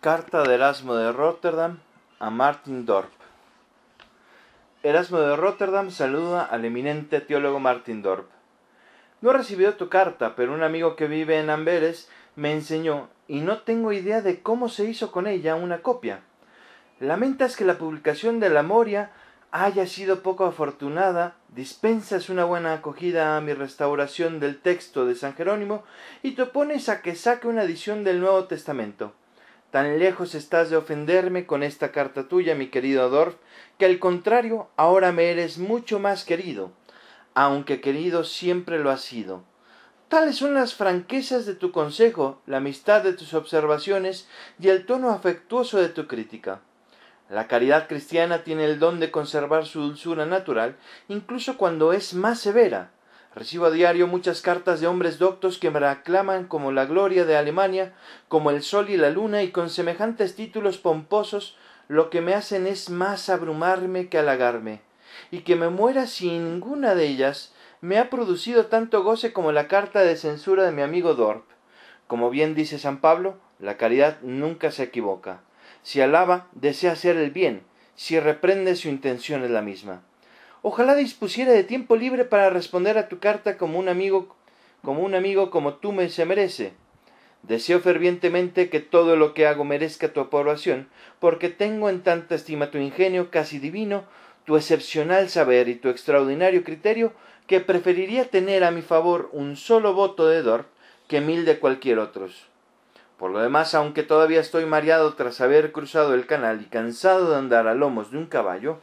Carta de Erasmo de Rotterdam a Martin Dorp. Erasmo de Rotterdam saluda al eminente teólogo Martin Dorp. No he recibido tu carta, pero un amigo que vive en Amberes me enseñó y no tengo idea de cómo se hizo con ella una copia. Lamentas que la publicación de la Moria haya sido poco afortunada, dispensas una buena acogida a mi restauración del texto de San Jerónimo y te opones a que saque una edición del Nuevo Testamento. Tan lejos estás de ofenderme con esta carta tuya, mi querido Dorf, que al contrario, ahora me eres mucho más querido, aunque querido siempre lo has sido. Tales son las franquezas de tu consejo, la amistad de tus observaciones y el tono afectuoso de tu crítica. La caridad cristiana tiene el don de conservar su dulzura natural, incluso cuando es más severa. Recibo a diario muchas cartas de hombres doctos que me aclaman como la gloria de Alemania, como el sol y la luna, y con semejantes títulos pomposos lo que me hacen es más abrumarme que halagarme, y que me muera sin ninguna de ellas me ha producido tanto goce como la carta de censura de mi amigo Dorp. Como bien dice San Pablo, la caridad nunca se equivoca. Si alaba, desea hacer el bien, si reprende, su intención es la misma. Ojalá dispusiera de tiempo libre para responder a tu carta como un amigo, como un amigo como tú me se merece. Deseo fervientemente que todo lo que hago merezca tu aprobación, porque tengo en tanta estima tu ingenio casi divino, tu excepcional saber y tu extraordinario criterio, que preferiría tener a mi favor un solo voto de Dor que mil de cualquier otros. Por lo demás, aunque todavía estoy mareado tras haber cruzado el canal y cansado de andar a lomos de un caballo,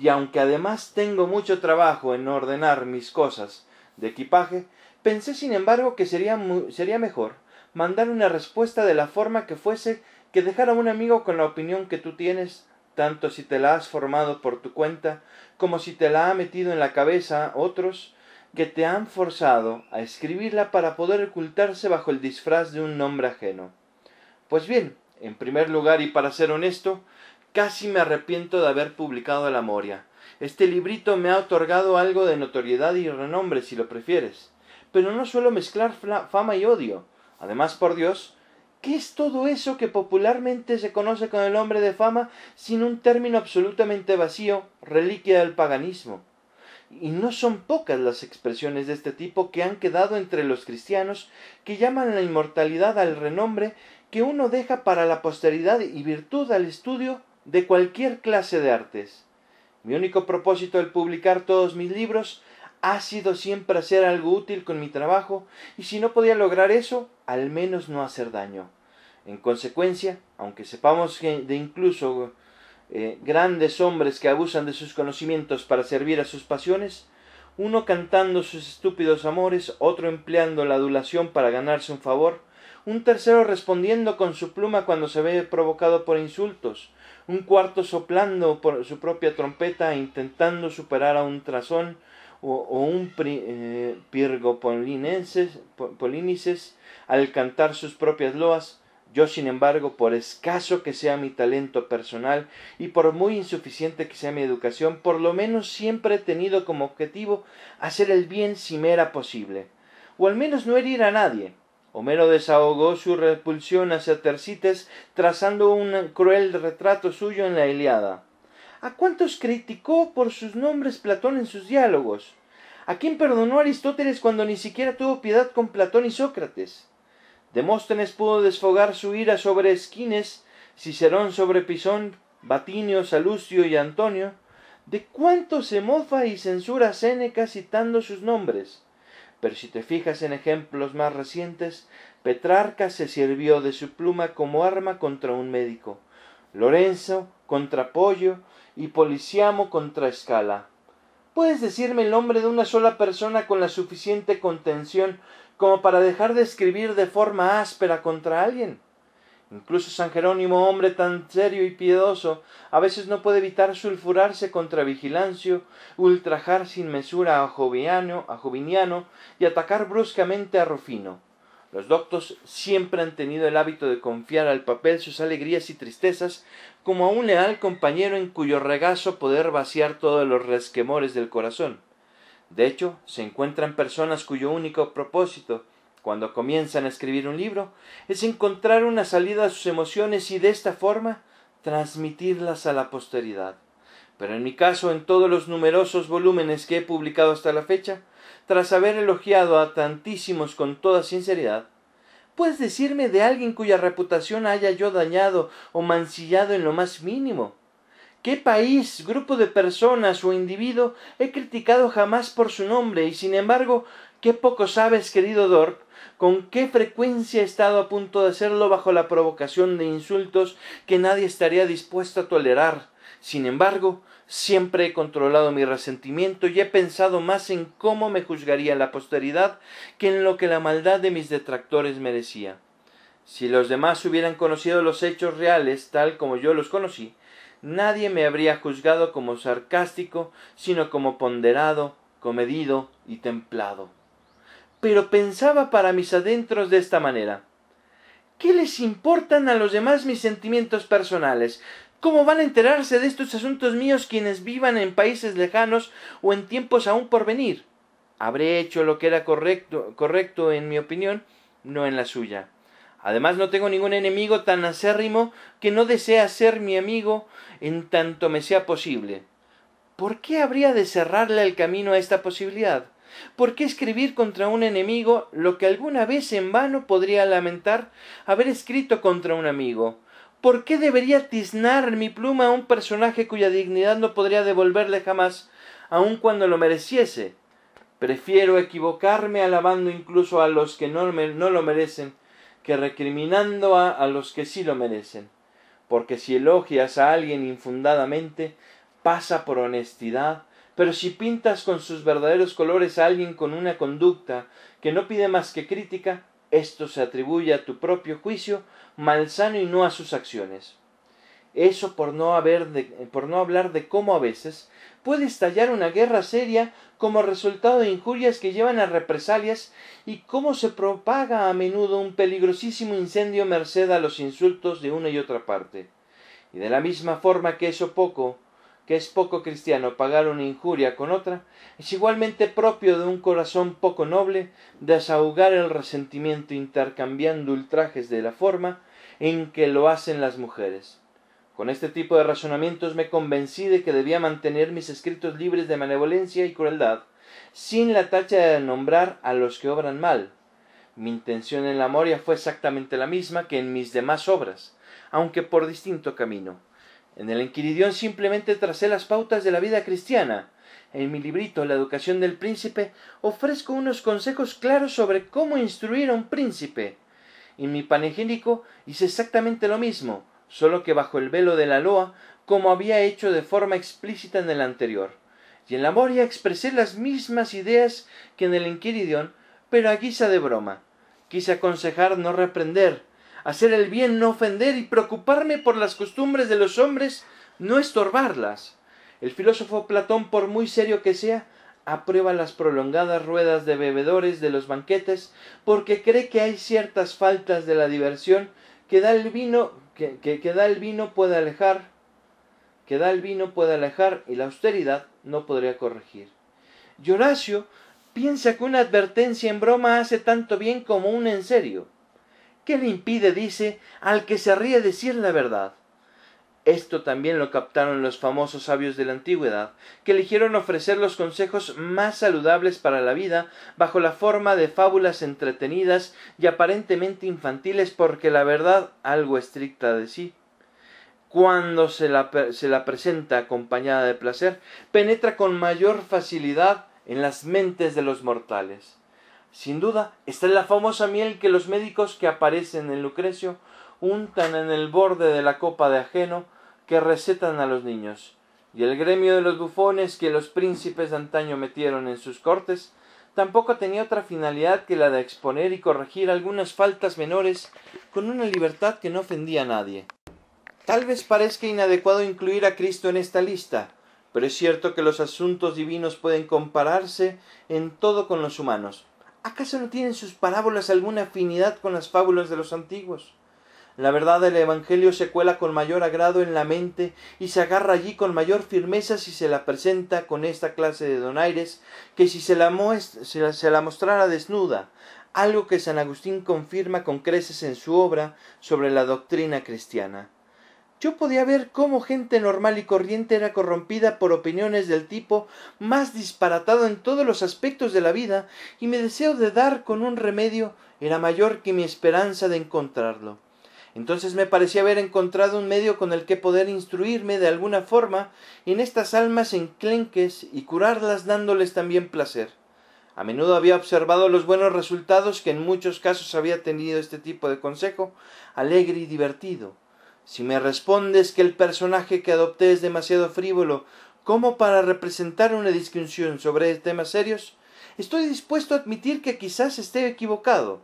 y aunque además tengo mucho trabajo en ordenar mis cosas de equipaje, pensé sin embargo que sería, sería mejor mandar una respuesta de la forma que fuese que dejar a un amigo con la opinión que tú tienes, tanto si te la has formado por tu cuenta, como si te la ha metido en la cabeza otros, que te han forzado a escribirla para poder ocultarse bajo el disfraz de un nombre ajeno. Pues bien, en primer lugar y para ser honesto, casi me arrepiento de haber publicado la Moria. Este librito me ha otorgado algo de notoriedad y renombre, si lo prefieres. Pero no suelo mezclar fama y odio. Además, por Dios, ¿qué es todo eso que popularmente se conoce con el nombre de fama sin un término absolutamente vacío, reliquia del paganismo? y no son pocas las expresiones de este tipo que han quedado entre los cristianos que llaman la inmortalidad al renombre que uno deja para la posteridad y virtud al estudio de cualquier clase de artes. Mi único propósito al publicar todos mis libros ha sido siempre hacer algo útil con mi trabajo y si no podía lograr eso, al menos no hacer daño. En consecuencia, aunque sepamos de incluso eh, grandes hombres que abusan de sus conocimientos para servir a sus pasiones, uno cantando sus estúpidos amores, otro empleando la adulación para ganarse un favor, un tercero respondiendo con su pluma cuando se ve provocado por insultos, un cuarto soplando por su propia trompeta intentando superar a un trazón o, un eh, pirgo polinices al cantar sus propias loas, yo, sin embargo, por escaso que sea mi talento personal y por muy insuficiente que sea mi educación, por lo menos siempre he tenido como objetivo hacer el bien si me era posible, o al menos no herir a nadie. Homero desahogó su repulsión hacia Tercites trazando un cruel retrato suyo en la Iliada. ¿A cuántos criticó por sus nombres Platón en sus diálogos? ¿A quién perdonó Aristóteles cuando ni siquiera tuvo piedad con Platón y Sócrates? Demóstenes pudo desfogar su ira sobre Esquines, Cicerón sobre Pisón, Batinio, Salucio y Antonio. ¿De cuánto se mofa y censura Séneca citando sus nombres? Pero si te fijas en ejemplos más recientes, Petrarca se sirvió de su pluma como arma contra un médico, Lorenzo contra Pollo y Policiamo contra Escala. ¿Puedes decirme el nombre de una sola persona con la suficiente contención como para dejar de escribir de forma áspera contra alguien. Incluso San Jerónimo, hombre tan serio y piedoso, a veces no puede evitar sulfurarse contra Vigilancio, ultrajar sin mesura a Joviano, a Joviniano y atacar bruscamente a Rufino. Los doctos siempre han tenido el hábito de confiar al papel sus alegrías y tristezas como a un leal compañero en cuyo regazo poder vaciar todos los resquemores del corazón. De hecho, se encuentran personas cuyo único propósito, cuando comienzan a escribir un libro es encontrar una salida a sus emociones y de esta forma transmitirlas a la posteridad. Pero en mi caso, en todos los numerosos volúmenes que he publicado hasta la fecha, tras haber elogiado a tantísimos con toda sinceridad, ¿puedes decirme de alguien cuya reputación haya yo dañado o mancillado en lo más mínimo? ¿Qué país, grupo de personas o individuo he criticado jamás por su nombre y sin embargo, qué poco sabes, querido Dorp, con qué frecuencia he estado a punto de hacerlo bajo la provocación de insultos que nadie estaría dispuesto a tolerar. Sin embargo, siempre he controlado mi resentimiento y he pensado más en cómo me juzgaría la posteridad que en lo que la maldad de mis detractores merecía. Si los demás hubieran conocido los hechos reales tal como yo los conocí, nadie me habría juzgado como sarcástico, sino como ponderado, comedido y templado pero pensaba para mis adentros de esta manera. ¿Qué les importan a los demás mis sentimientos personales? ¿Cómo van a enterarse de estos asuntos míos quienes vivan en países lejanos o en tiempos aún por venir? Habré hecho lo que era correcto, correcto en mi opinión, no en la suya. Además no tengo ningún enemigo tan acérrimo que no desea ser mi amigo en tanto me sea posible. ¿Por qué habría de cerrarle el camino a esta posibilidad? ¿Por qué escribir contra un enemigo lo que alguna vez en vano podría lamentar haber escrito contra un amigo? ¿Por qué debería tiznar mi pluma a un personaje cuya dignidad no podría devolverle jamás, aun cuando lo mereciese? Prefiero equivocarme alabando incluso a los que no, no lo merecen, que recriminando a, a los que sí lo merecen. Porque si elogias a alguien infundadamente, pasa por honestidad pero si pintas con sus verdaderos colores a alguien con una conducta que no pide más que crítica, esto se atribuye a tu propio juicio malsano y no a sus acciones. Eso por no, haber por no hablar de cómo a veces puede estallar una guerra seria como resultado de injurias que llevan a represalias y cómo se propaga a menudo un peligrosísimo incendio merced a los insultos de una y otra parte. Y de la misma forma que eso poco que es poco cristiano pagar una injuria con otra, es igualmente propio de un corazón poco noble desahogar el resentimiento intercambiando ultrajes de la forma en que lo hacen las mujeres. Con este tipo de razonamientos me convencí de que debía mantener mis escritos libres de malevolencia y crueldad, sin la tacha de nombrar a los que obran mal. Mi intención en la Moria fue exactamente la misma que en mis demás obras, aunque por distinto camino. En el Enquiridión simplemente tracé las pautas de la vida cristiana. En mi librito La educación del príncipe ofrezco unos consejos claros sobre cómo instruir a un príncipe. En mi panegírico hice exactamente lo mismo, solo que bajo el velo de la loa, como había hecho de forma explícita en el anterior. Y en la Moria expresé las mismas ideas que en el Enquiridión, pero a guisa de broma. Quise aconsejar no reprender, hacer el bien, no ofender y preocuparme por las costumbres de los hombres, no estorbarlas. El filósofo Platón, por muy serio que sea, aprueba las prolongadas ruedas de bebedores de los banquetes porque cree que hay ciertas faltas de la diversión que da el vino que, que, da el vino puede alejar que da el vino puede alejar y la austeridad no podría corregir. Y Horacio piensa que una advertencia en broma hace tanto bien como una en serio. ¿Qué le impide, dice, al que se ríe decir la verdad? Esto también lo captaron los famosos sabios de la antigüedad, que eligieron ofrecer los consejos más saludables para la vida bajo la forma de fábulas entretenidas y aparentemente infantiles porque la verdad algo estricta de sí. Cuando se la, se la presenta acompañada de placer, penetra con mayor facilidad en las mentes de los mortales. Sin duda, esta es la famosa miel que los médicos que aparecen en Lucrecio untan en el borde de la copa de ajeno que recetan a los niños, y el gremio de los bufones que los príncipes de antaño metieron en sus cortes tampoco tenía otra finalidad que la de exponer y corregir algunas faltas menores con una libertad que no ofendía a nadie. Tal vez parezca inadecuado incluir a Cristo en esta lista, pero es cierto que los asuntos divinos pueden compararse en todo con los humanos, ¿Acaso no tienen sus parábolas alguna afinidad con las fábulas de los antiguos? La verdad del Evangelio se cuela con mayor agrado en la mente y se agarra allí con mayor firmeza si se la presenta con esta clase de donaires que si se la, se la mostrara desnuda, algo que San Agustín confirma con creces en su obra sobre la doctrina cristiana. Yo podía ver cómo gente normal y corriente era corrompida por opiniones del tipo más disparatado en todos los aspectos de la vida, y mi deseo de dar con un remedio era mayor que mi esperanza de encontrarlo. Entonces me parecía haber encontrado un medio con el que poder instruirme de alguna forma en estas almas enclenques y curarlas dándoles también placer. A menudo había observado los buenos resultados que en muchos casos había tenido este tipo de consejo, alegre y divertido si me respondes que el personaje que adopté es demasiado frívolo como para representar una discusión sobre temas serios, estoy dispuesto a admitir que quizás esté equivocado.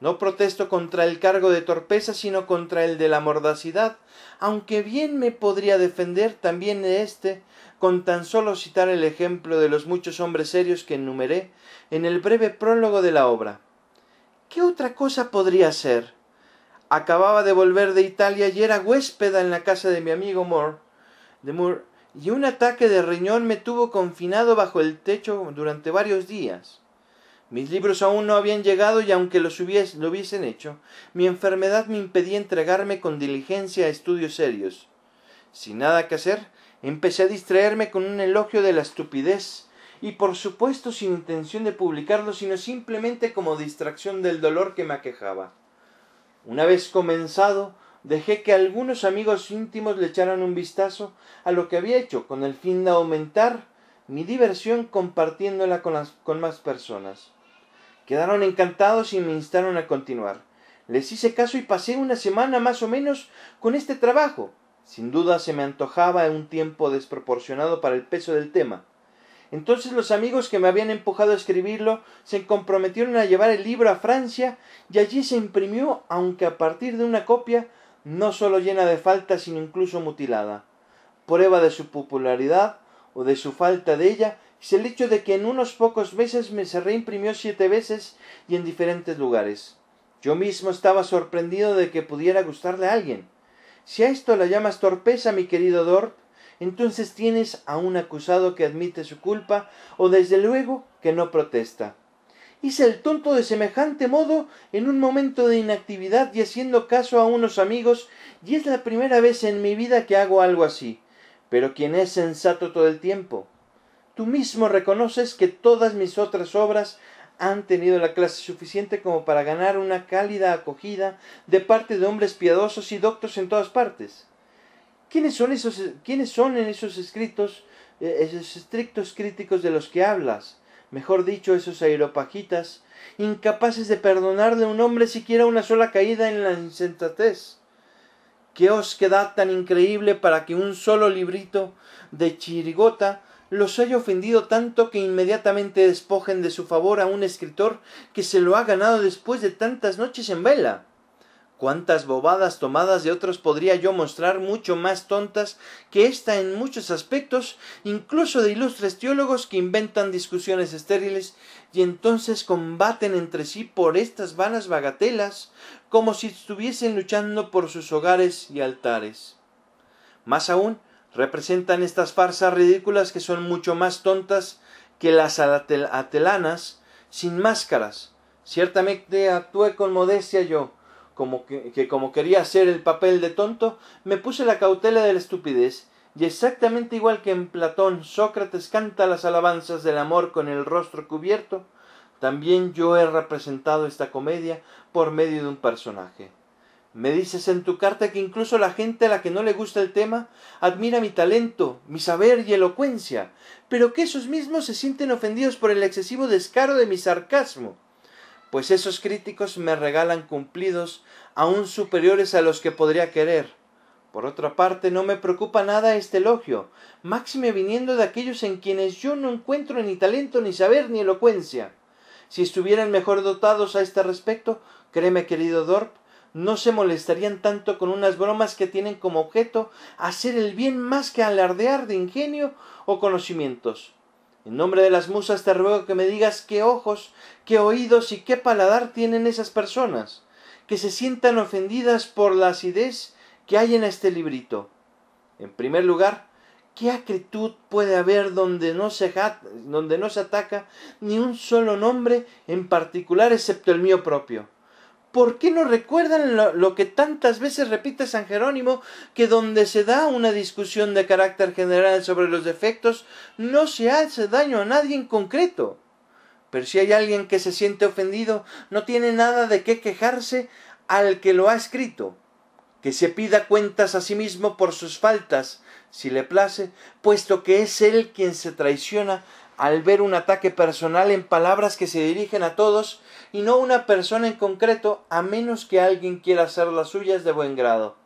No protesto contra el cargo de torpeza, sino contra el de la mordacidad, aunque bien me podría defender también de éste con tan solo citar el ejemplo de los muchos hombres serios que enumeré en el breve prólogo de la obra. ¿Qué otra cosa podría ser? Acababa de volver de Italia y era huéspeda en la casa de mi amigo Moore, de Moore, y un ataque de riñón me tuvo confinado bajo el techo durante varios días. Mis libros aún no habían llegado y aunque los lo hubiesen hecho, mi enfermedad me impedía entregarme con diligencia a estudios serios. Sin nada que hacer, empecé a distraerme con un elogio de la estupidez, y por supuesto sin intención de publicarlo, sino simplemente como distracción del dolor que me aquejaba. Una vez comenzado, dejé que algunos amigos íntimos le echaran un vistazo a lo que había hecho con el fin de aumentar mi diversión compartiéndola con, con más personas. Quedaron encantados y me instaron a continuar. Les hice caso y pasé una semana más o menos con este trabajo. Sin duda se me antojaba un tiempo desproporcionado para el peso del tema. Entonces los amigos que me habían empujado a escribirlo se comprometieron a llevar el libro a Francia y allí se imprimió, aunque a partir de una copia no solo llena de faltas, sino incluso mutilada. Prueba de su popularidad o de su falta de ella es el hecho de que en unos pocos meses me se reimprimió siete veces y en diferentes lugares. Yo mismo estaba sorprendido de que pudiera gustarle a alguien. Si a esto la llamas torpeza, mi querido Dort, entonces tienes a un acusado que admite su culpa o desde luego que no protesta. Hice el tonto de semejante modo en un momento de inactividad y haciendo caso a unos amigos, y es la primera vez en mi vida que hago algo así. Pero quien es sensato todo el tiempo. Tú mismo reconoces que todas mis otras obras han tenido la clase suficiente como para ganar una cálida acogida de parte de hombres piadosos y doctos en todas partes. ¿Quiénes son esos, quiénes son en esos escritos, eh, esos estrictos críticos de los que hablas? Mejor dicho, esos aeropajitas, incapaces de perdonarle a un hombre siquiera una sola caída en la insensatez. ¿Qué os queda tan increíble para que un solo librito de chirigota los haya ofendido tanto que inmediatamente despojen de su favor a un escritor que se lo ha ganado después de tantas noches en vela? Cuántas bobadas tomadas de otros podría yo mostrar mucho más tontas que esta en muchos aspectos, incluso de ilustres teólogos que inventan discusiones estériles y entonces combaten entre sí por estas vanas bagatelas, como si estuviesen luchando por sus hogares y altares. Más aún, representan estas farsas ridículas que son mucho más tontas que las atelanas sin máscaras. Ciertamente actué con modestia yo, como que, como quería hacer el papel de tonto, me puse la cautela de la estupidez, y exactamente igual que en Platón Sócrates canta las alabanzas del amor con el rostro cubierto, también yo he representado esta comedia por medio de un personaje. Me dices en tu carta que incluso la gente a la que no le gusta el tema admira mi talento, mi saber y elocuencia, pero que esos mismos se sienten ofendidos por el excesivo descaro de mi sarcasmo pues esos críticos me regalan cumplidos aún superiores a los que podría querer. Por otra parte, no me preocupa nada este elogio, máxime viniendo de aquellos en quienes yo no encuentro ni talento, ni saber, ni elocuencia. Si estuvieran mejor dotados a este respecto, créeme, querido Dorp, no se molestarían tanto con unas bromas que tienen como objeto hacer el bien más que alardear de ingenio o conocimientos. En nombre de las musas te ruego que me digas qué ojos, qué oídos y qué paladar tienen esas personas, que se sientan ofendidas por la acidez que hay en este librito. En primer lugar, ¿Qué acritud puede haber donde no, se donde no se ataca ni un solo nombre en particular excepto el mío propio? ¿Por qué no recuerdan lo, que tantas veces repite San Jerónimo, que donde se da una discusión de carácter general sobre los defectos, no se hace daño a nadie en concreto? Pero si hay alguien que se siente ofendido, no tiene nada de qué quejarse al que lo ha escrito, que se pida cuentas a sí mismo por sus faltas, si le place, puesto que es él quien se traiciona al ver un ataque personal en palabras que se dirigen a todos y no una persona en concreto, a menos que alguien quiera hacer las suyas de buen grado.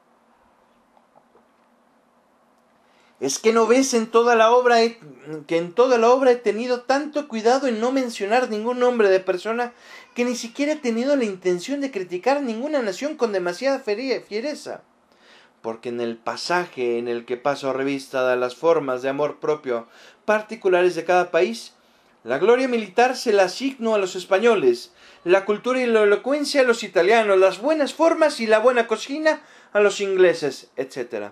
Es que no ves en toda la obra que en toda la obra he tenido tanto cuidado en no mencionar ningún nombre de persona que ni siquiera he tenido la intención de criticar ninguna nación con demasiada fiereza porque en el pasaje en el que paso revista de las formas de amor propio particulares de cada país, la gloria militar se la asigno a los españoles, la cultura y la elocuencia a los italianos, las buenas formas y la buena cocina a los ingleses, etc.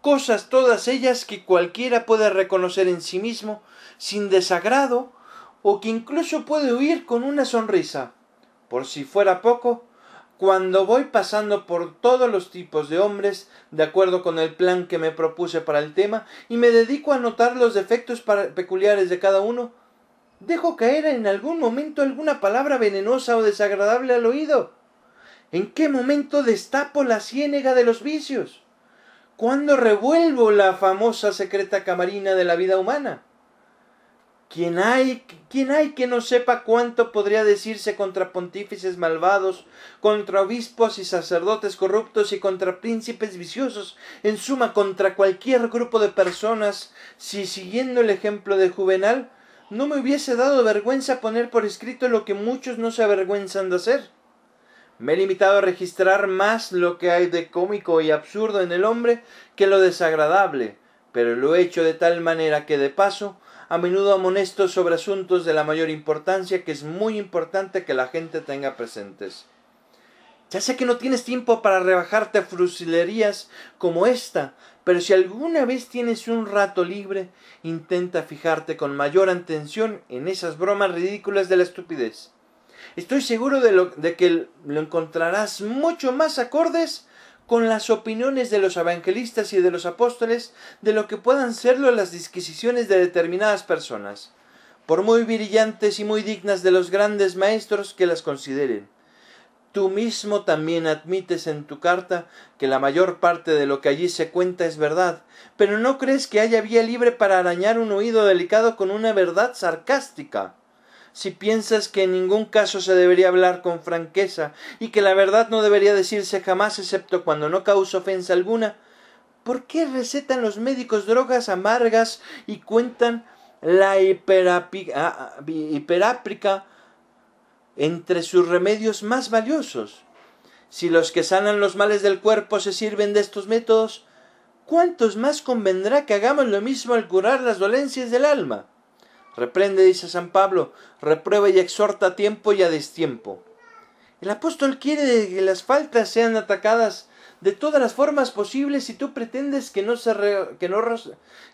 Cosas todas ellas que cualquiera puede reconocer en sí mismo sin desagrado o que incluso puede huir con una sonrisa. Por si fuera poco, cuando voy pasando por todos los tipos de hombres, de acuerdo con el plan que me propuse para el tema, y me dedico a notar los defectos peculiares de cada uno, dejo caer en algún momento alguna palabra venenosa o desagradable al oído. ¿En qué momento destapo la ciénega de los vicios? ¿Cuándo revuelvo la famosa secreta camarina de la vida humana? ¿Quién hay, ¿Quién hay que no sepa cuánto podría decirse contra pontífices malvados, contra obispos y sacerdotes corruptos y contra príncipes viciosos, en suma contra cualquier grupo de personas, si siguiendo el ejemplo de Juvenal, no me hubiese dado vergüenza poner por escrito lo que muchos no se avergüenzan de hacer? Me he limitado a registrar más lo que hay de cómico y absurdo en el hombre que lo desagradable, pero lo he hecho de tal manera que de paso a menudo amonesto sobre asuntos de la mayor importancia que es muy importante que la gente tenga presentes. Ya sé que no tienes tiempo para rebajarte a frusilerías como esta, pero si alguna vez tienes un rato libre, intenta fijarte con mayor atención en esas bromas ridículas de la estupidez. Estoy seguro de, lo, de que lo encontrarás mucho más acordes con las opiniones de los evangelistas y de los apóstoles de lo que puedan serlo las disquisiciones de determinadas personas, por muy brillantes y muy dignas de los grandes maestros que las consideren. Tú mismo también admites en tu carta que la mayor parte de lo que allí se cuenta es verdad, pero no crees que haya vía libre para arañar un oído delicado con una verdad sarcástica si piensas que en ningún caso se debería hablar con franqueza y que la verdad no debería decirse jamás excepto cuando no causa ofensa alguna, ¿por qué recetan los médicos drogas amargas y cuentan la ah, hiperáprica entre sus remedios más valiosos? Si los que sanan los males del cuerpo se sirven de estos métodos, ¿cuántos más convendrá que hagamos lo mismo al curar las dolencias del alma? Reprende, dice San Pablo, reprueba y exhorta a tiempo y a destiempo. El apóstol quiere que las faltas sean atacadas de todas las formas posibles y tú pretendes que no se, que no,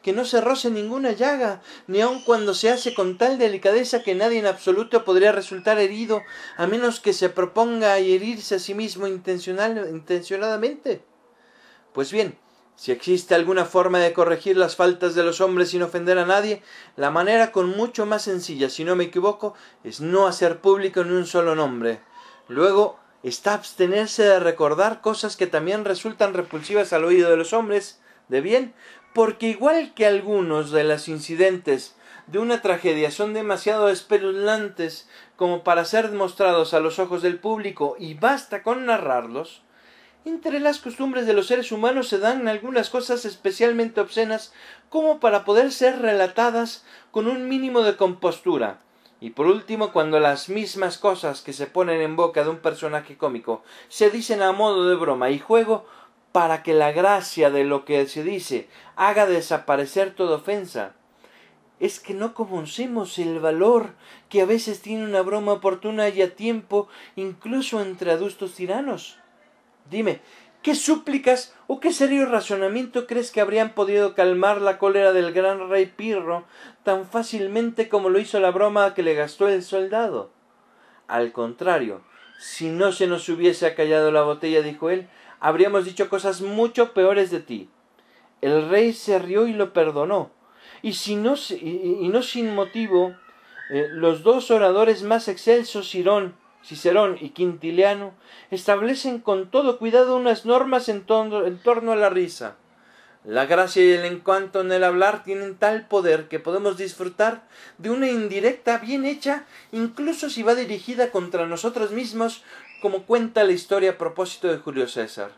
que no se roce ninguna llaga, ni aun cuando se hace con tal delicadeza que nadie en absoluto podría resultar herido, a menos que se proponga herirse a sí mismo intencional, intencionadamente. Pues bien, si existe alguna forma de corregir las faltas de los hombres sin ofender a nadie, la manera con mucho más sencilla, si no me equivoco, es no hacer público ni un solo nombre. Luego está abstenerse de recordar cosas que también resultan repulsivas al oído de los hombres, de bien, porque igual que algunos de los incidentes de una tragedia son demasiado espeluznantes como para ser mostrados a los ojos del público y basta con narrarlos, entre las costumbres de los seres humanos se dan algunas cosas especialmente obscenas como para poder ser relatadas con un mínimo de compostura. Y por último, cuando las mismas cosas que se ponen en boca de un personaje cómico se dicen a modo de broma y juego para que la gracia de lo que se dice haga desaparecer toda ofensa. Es que no conocemos el valor que a veces tiene una broma oportuna y a tiempo incluso entre adultos tiranos. Dime, ¿Qué súplicas o qué serio razonamiento crees que habrían podido calmar la cólera del gran rey Pirro tan fácilmente como lo hizo la broma que le gastó el soldado? Al contrario, si no se nos hubiese acallado la botella, dijo él, habríamos dicho cosas mucho peores de ti. El rey se rió y lo perdonó. Y, si no, y, no sin motivo, eh, los dos oradores más excelsos, Cirón, Cicerón y Quintiliano, establecen con todo cuidado unas normas en torno a la risa. La gracia y el encanto en el hablar tienen tal poder que podemos disfrutar de una indirecta bien hecha, incluso si va dirigida contra nosotros mismos, como cuenta la historia a propósito de Julio César.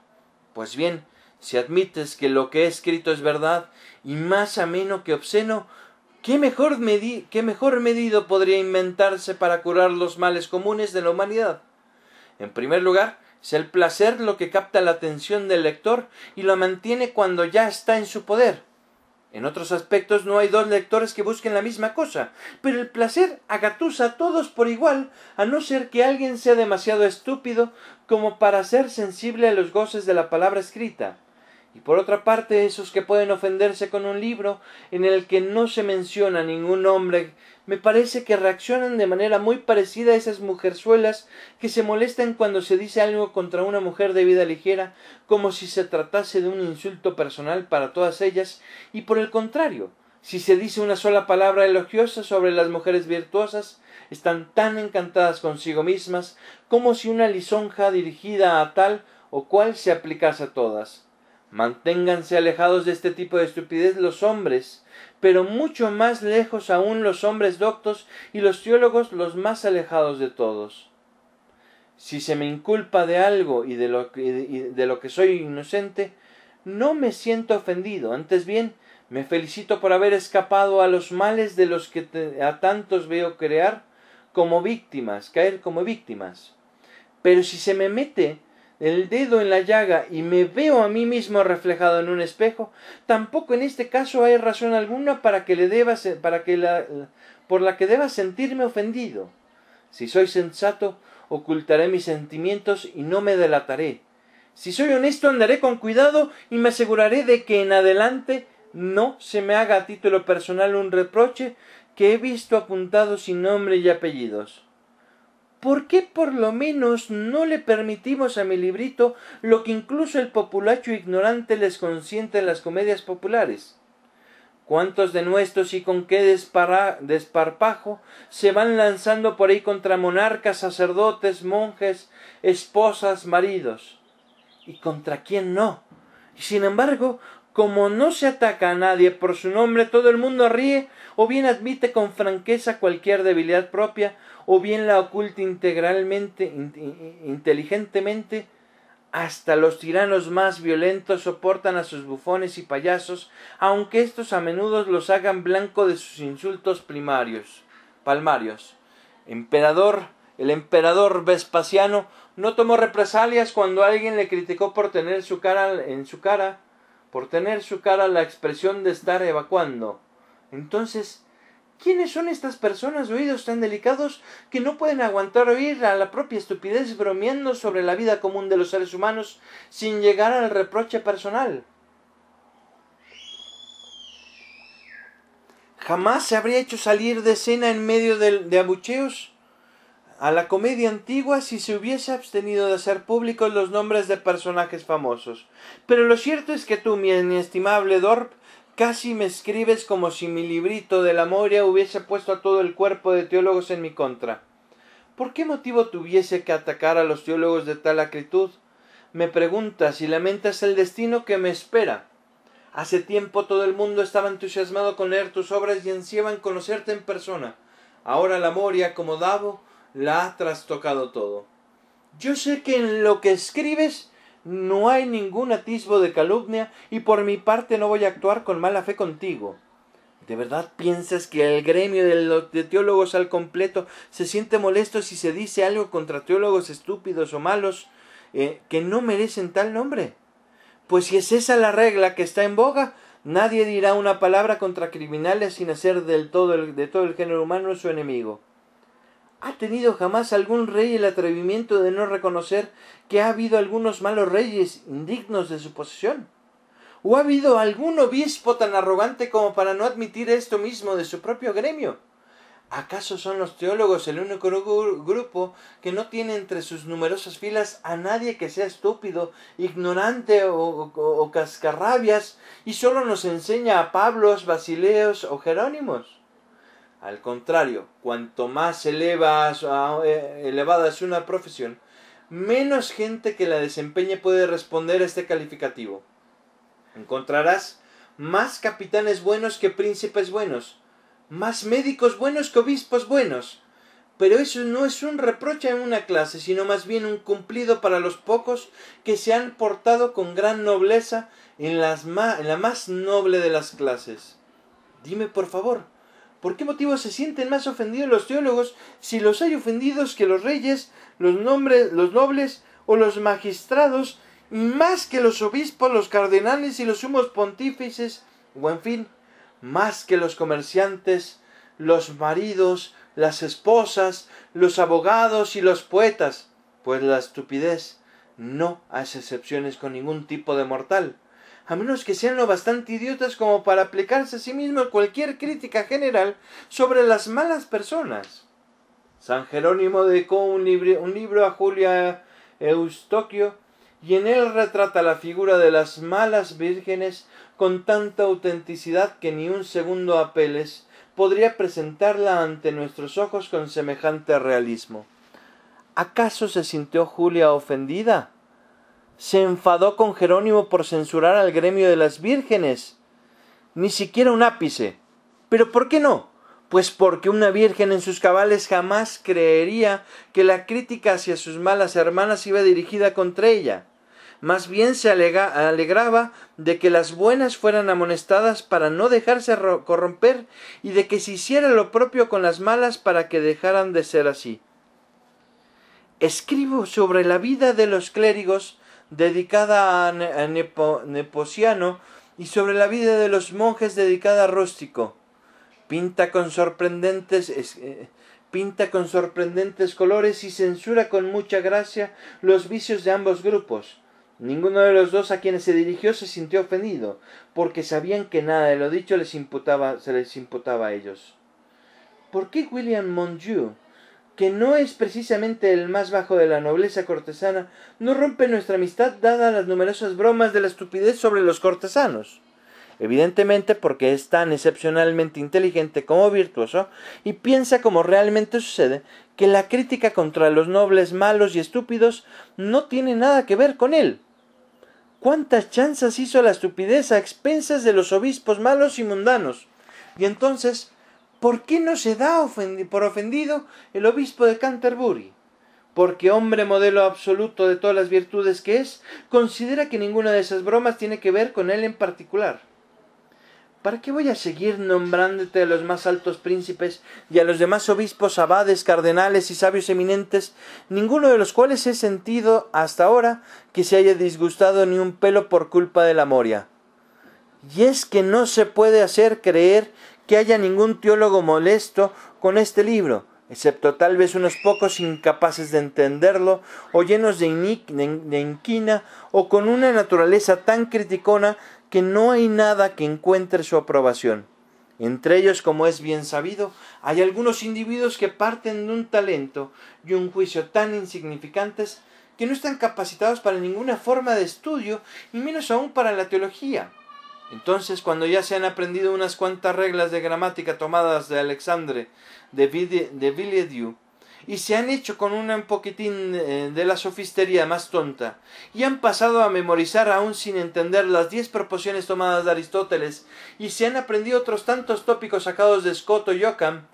Pues bien, si admites que lo que he escrito es verdad y más ameno que obsceno, ¿qué mejor, medido podría inventarse para curar los males comunes de la humanidad? En primer lugar, es el placer lo que capta la atención del lector y lo mantiene cuando ya está en su poder. En otros aspectos no hay dos lectores que busquen la misma cosa, pero el placer agatusa a todos por igual, a no ser que alguien sea demasiado estúpido como para ser sensible a los goces de la palabra escrita. Y por otra parte, esos que pueden ofenderse con un libro en el que no se menciona ningún nombre me parece que reaccionan de manera muy parecida a esas mujerzuelas que se molestan cuando se dice algo contra una mujer de vida ligera, como si se tratase de un insulto personal para todas ellas, y por el contrario, si se dice una sola palabra elogiosa sobre las mujeres virtuosas, están tan encantadas consigo mismas como si una lisonja dirigida a tal o cual se aplicase a todas. Manténganse alejados de este tipo de estupidez los hombres, pero mucho más lejos aún los hombres doctos y los teólogos los más alejados de todos. Si se me inculpa de algo y de lo que, de lo que soy inocente, no me siento ofendido, antes bien me felicito por haber escapado a los males de los que a tantos veo crear como víctimas, caer como víctimas. Pero si se me mete el dedo en la llaga y me veo a mí mismo reflejado en un espejo, tampoco en este caso hay razón alguna para que le deba para que la, por la que deba sentirme ofendido. Si soy sensato, ocultaré mis sentimientos y no me delataré. Si soy honesto, andaré con cuidado y me aseguraré de que en adelante no se me haga a título personal un reproche que he visto apuntado sin nombre y apellidos. ¿Por qué por lo menos no le permitimos a mi librito lo que incluso el populacho ignorante les consiente en las comedias populares? ¿Cuántos de nuestros y con qué desparpajo se van lanzando por ahí contra monarcas, sacerdotes, monjes, esposas, maridos? ¿Y contra quién no? Y sin embargo, como no se ataca a nadie por su nombre, todo el mundo ríe o bien admite con franqueza cualquier debilidad propia o bien la oculta integralmente, inteligentemente, hasta los tiranos más violentos soportan a sus bufones y payasos, aunque éstos a menudo los hagan blanco de sus insultos primarios, palmarios. Emperador, el emperador Vespasiano no tomó represalias cuando alguien le criticó por tener su cara en su cara, por tener su cara la expresión de estar evacuando. Entonces, ¿Quiénes son estas personas de oídos tan delicados que no pueden aguantar oír a la propia estupidez bromeando sobre la vida común de los seres humanos sin llegar al reproche personal? Jamás se habría hecho salir de escena en medio de, abucheos a la comedia antigua si se hubiese abstenido de hacer públicos los nombres de personajes famosos. Pero lo cierto es que tú, mi inestimable Dorp, Casi me escribes como si mi librito de la Moria hubiese puesto a todo el cuerpo de teólogos en mi contra. ¿Por qué motivo tuviese que atacar a los teólogos de tal acritud? Me preguntas y lamentas el destino que me espera. Hace tiempo todo el mundo estaba entusiasmado con leer tus obras y ansiaban conocerte en persona. Ahora la Moria, como Davo, la ha trastocado todo. Yo sé que en lo que escribes no hay ningún atisbo de calumnia y por mi parte no voy a actuar con mala fe contigo. ¿De verdad piensas que el gremio de, teólogos al completo se siente molesto si se dice algo contra teólogos estúpidos o malos eh, que no merecen tal nombre? Pues si es esa la regla que está en boga, nadie dirá una palabra contra criminales sin hacer del todo de todo el género humano su enemigo. ¿Ha tenido jamás algún rey el atrevimiento de no reconocer que ha habido algunos malos reyes indignos de su posesión? ¿O ha habido algún obispo tan arrogante como para no admitir esto mismo de su propio gremio? ¿Acaso son los teólogos el único grupo que no tiene entre sus numerosas filas a nadie que sea estúpido, ignorante o, cascarrabias y solo nos enseña a Pablos, Basileos o Jerónimos? Al contrario, cuanto más eh, elevada es una profesión, menos gente que la desempeñe puede responder a este calificativo. Encontrarás más capitanes buenos que príncipes buenos, más médicos buenos que obispos buenos. Pero eso no es un reproche en una clase, sino más bien un cumplido para los pocos que se han portado con gran nobleza en la más noble de las clases. Dime, por favor, ¿por qué motivo se sienten más ofendidos los teólogos si los hay ofendidos que los reyes, los, nombres, los nobles o los magistrados, más que los obispos, los cardenales y los sumos pontífices, o en fin, más que los comerciantes, los maridos, las esposas, los abogados y los poetas, pues la estupidez no hace excepciones con ningún tipo de mortal, a menos que sean lo bastante idiotas como para aplicarse a sí mismos cualquier crítica general sobre las malas personas. San Jerónimo dedicó un libro, un libro a Julia Eustoquio y en él retrata la figura de las malas vírgenes con tanta autenticidad que ni un segundo apeles podría presentarla ante nuestros ojos con semejante realismo. ¿Acaso se sintió Julia ofendida? ¿Se enfadó con Jerónimo por censurar al gremio de las vírgenes? Ni siquiera un ápice. ¿Pero por qué no? Pues porque una virgen en sus cabales jamás creería que la crítica hacia sus malas hermanas iba dirigida contra ella más bien se alegraba de que las buenas fueran amonestadas para no dejarse corromper y de que se hiciera lo propio con las malas para que dejaran de ser así. Escribo sobre la vida de los clérigos dedicada a, Neposiano y sobre la vida de los monjes dedicada a Rústico. Pinta con sorprendentes eh, pinta con sorprendentes colores y censura con mucha gracia los vicios de ambos grupos. Ninguno de los dos a quienes se dirigió se sintió ofendido, porque sabían que nada de lo dicho les imputaba, se les imputaba a ellos. ¿Por qué William Monjou, que no es precisamente el más bajo de la nobleza cortesana, no rompe nuestra amistad dadas las numerosas bromas de la estupidez sobre los cortesanos? Evidentemente porque es tan excepcionalmente inteligente como virtuoso y piensa como realmente sucede que la crítica contra los nobles malos y estúpidos no tiene nada que ver con él, cuántas chanzas hizo la estupidez a expensas de los obispos malos y mundanos. Y entonces, ¿por qué no se da por ofendido el obispo de Canterbury? Porque hombre modelo absoluto de todas las virtudes que es, considera que ninguna de esas bromas tiene que ver con él en particular. ¿Para qué voy a seguir nombrándote a los más altos príncipes y a los demás obispos, abades, cardenales y sabios eminentes, ninguno de los cuales he sentido hasta ahora que se haya disgustado ni un pelo por culpa de la moria? Y es que no se puede hacer creer que haya ningún teólogo molesto con este libro, excepto tal vez unos pocos incapaces de entenderlo, o llenos de, inquina, o con una naturaleza tan criticona que no hay nada que encuentre su aprobación. Entre ellos, como es bien sabido, hay algunos individuos que parten de un talento y un juicio tan insignificantes que no están capacitados para ninguna forma de estudio y menos aún para la teología. Entonces, cuando ya se han aprendido unas cuantas reglas de gramática tomadas de Alexandre de, Villedieu, y se han hecho con un poquitín eh, de la sofistería más tonta, y han pasado a memorizar aún sin entender las diez proporciones tomadas de Aristóteles, y se han aprendido otros tantos tópicos sacados de Scott o Yockam,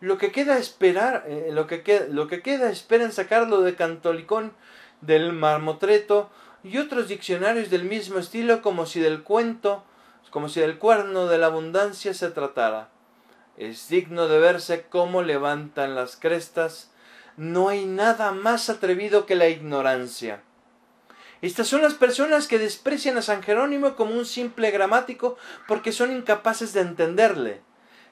lo que queda esperar, eh, lo, que lo que queda esperan sacarlo de Cantolicón, del Marmotreto, y otros diccionarios del mismo estilo como si del cuento, como si del cuerno de la abundancia se tratara. Es digno de verse cómo levantan las crestas no hay nada más atrevido que la ignorancia. Estas son las personas que desprecian a San Jerónimo como un simple gramático porque son incapaces de entenderle.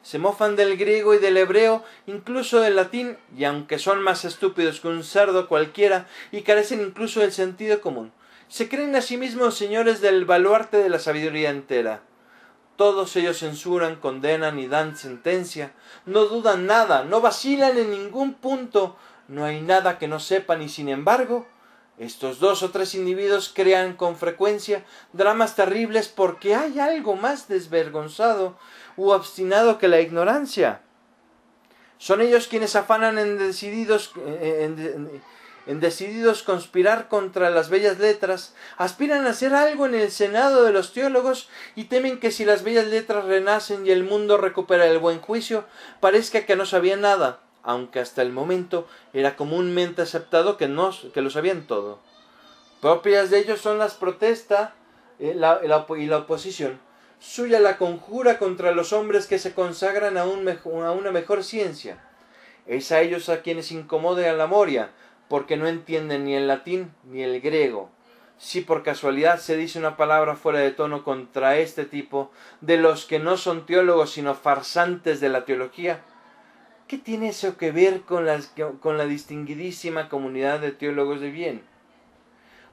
Se mofan del griego y del hebreo, incluso del latín, y aunque son más estúpidos que un cerdo cualquiera y carecen incluso del sentido común, se creen a sí mismos señores del baluarte de la sabiduría entera. Todos ellos censuran, condenan y dan sentencia. No dudan nada, no vacilan en ningún punto. No hay nada que no sepan y sin embargo, estos dos o tres individuos crean con frecuencia dramas terribles porque hay algo más desvergonzado u obstinado que la ignorancia. Son ellos quienes afanan en decididos, en decididos conspirar contra las bellas letras, aspiran a hacer algo en el senado de los teólogos y temen que si las bellas letras renacen y el mundo recupera el buen juicio, parezca que no sabían nada, aunque hasta el momento era comúnmente aceptado que, no, que lo sabían todo. Propias de ellos son las protestas eh, y la oposición. Suya la conjura contra los hombres que se consagran a, a una mejor ciencia. Es a ellos a quienes incomode a la moria, porque no entienden ni el latín ni el griego. Si por casualidad se dice una palabra fuera de tono contra este tipo, de los que no son teólogos sino farsantes de la teología, ¿qué tiene eso que ver con, con la distinguidísima comunidad de teólogos de bien?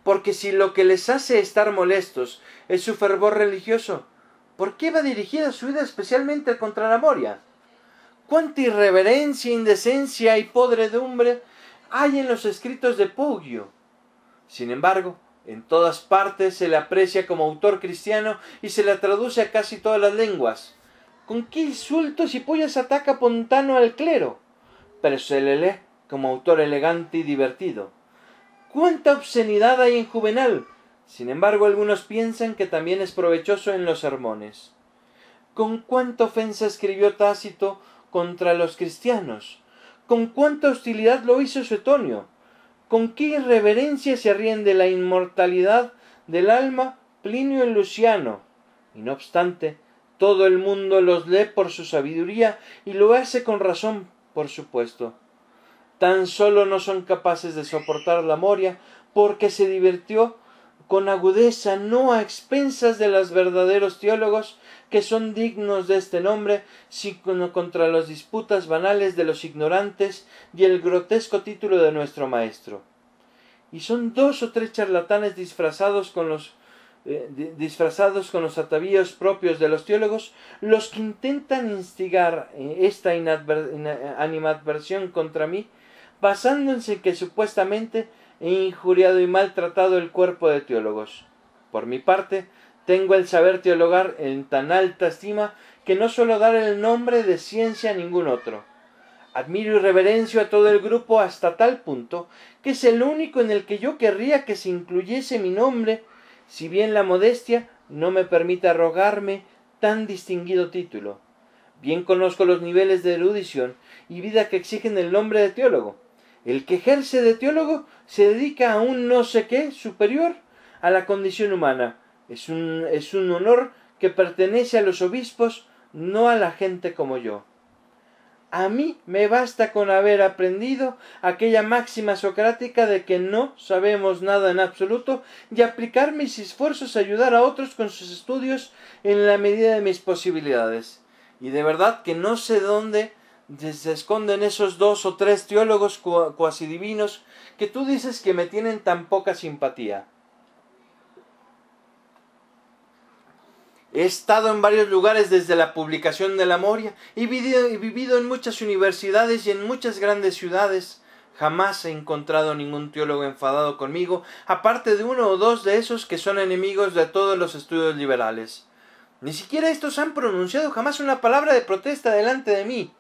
Porque si lo que les hace estar molestos es su fervor religioso, ¿por qué va dirigida su vida especialmente contra la Moria? ¿Cuánta irreverencia, indecencia y podredumbre hay en los escritos de Poggio. Sin embargo, en todas partes se le aprecia como autor cristiano y se le traduce a casi todas las lenguas. ¿Con qué insultos y pollas ataca Pontano al clero? Pero se le lee como autor elegante y divertido. ¿Cuánta obscenidad hay en Juvenal? Sin embargo, algunos piensan que también es provechoso en los sermones. ¿Con cuánta ofensa escribió Tácito contra los cristianos? Con cuánta hostilidad lo hizo Suetonio, con qué irreverencia se ríen de la inmortalidad del alma Plinio y Luciano. Y no obstante, todo el mundo los lee por su sabiduría y lo hace con razón, por supuesto. Tan solo no son capaces de soportar la moria porque se divirtió con agudeza, no a expensas de los verdaderos teólogos que son dignos de este nombre, sino contra las disputas banales de los ignorantes y el grotesco título de nuestro maestro. Y son dos o tres charlatanes disfrazados con los eh, disfrazados con los atavíos propios de los teólogos, los que intentan instigar eh, esta animadversión contra mí, basándose en que supuestamente he injuriado y maltratado el cuerpo de teólogos. Por mi parte, tengo el saber teologar en tan alta estima que no suelo dar el nombre de ciencia a ningún otro. Admiro y reverencio a todo el grupo hasta tal punto que es el único en el que yo querría que se incluyese mi nombre, si bien la modestia no me permite arrogarme tan distinguido título. Bien conozco los niveles de erudición y vida que exigen el nombre de teólogo. El que ejerce de teólogo se dedica a un no sé qué superior a la condición humana. Es un, es un honor que pertenece a los obispos, no a la gente como yo. A mí me basta con haber aprendido aquella máxima socrática de que no sabemos nada en absoluto y aplicar mis esfuerzos a ayudar a otros con sus estudios en la medida de mis posibilidades. Y de verdad que no sé dónde se esconden esos dos o tres teólogos cuasi divinos que tú dices que me tienen tan poca simpatía. He estado en varios lugares desde la publicación de la Moria y vivido, he vivido en muchas universidades y en muchas grandes ciudades. Jamás he encontrado ningún teólogo enfadado conmigo, aparte de uno o dos de esos que son enemigos de todos los estudios liberales. Ni siquiera estos han pronunciado jamás una palabra de protesta delante de mí.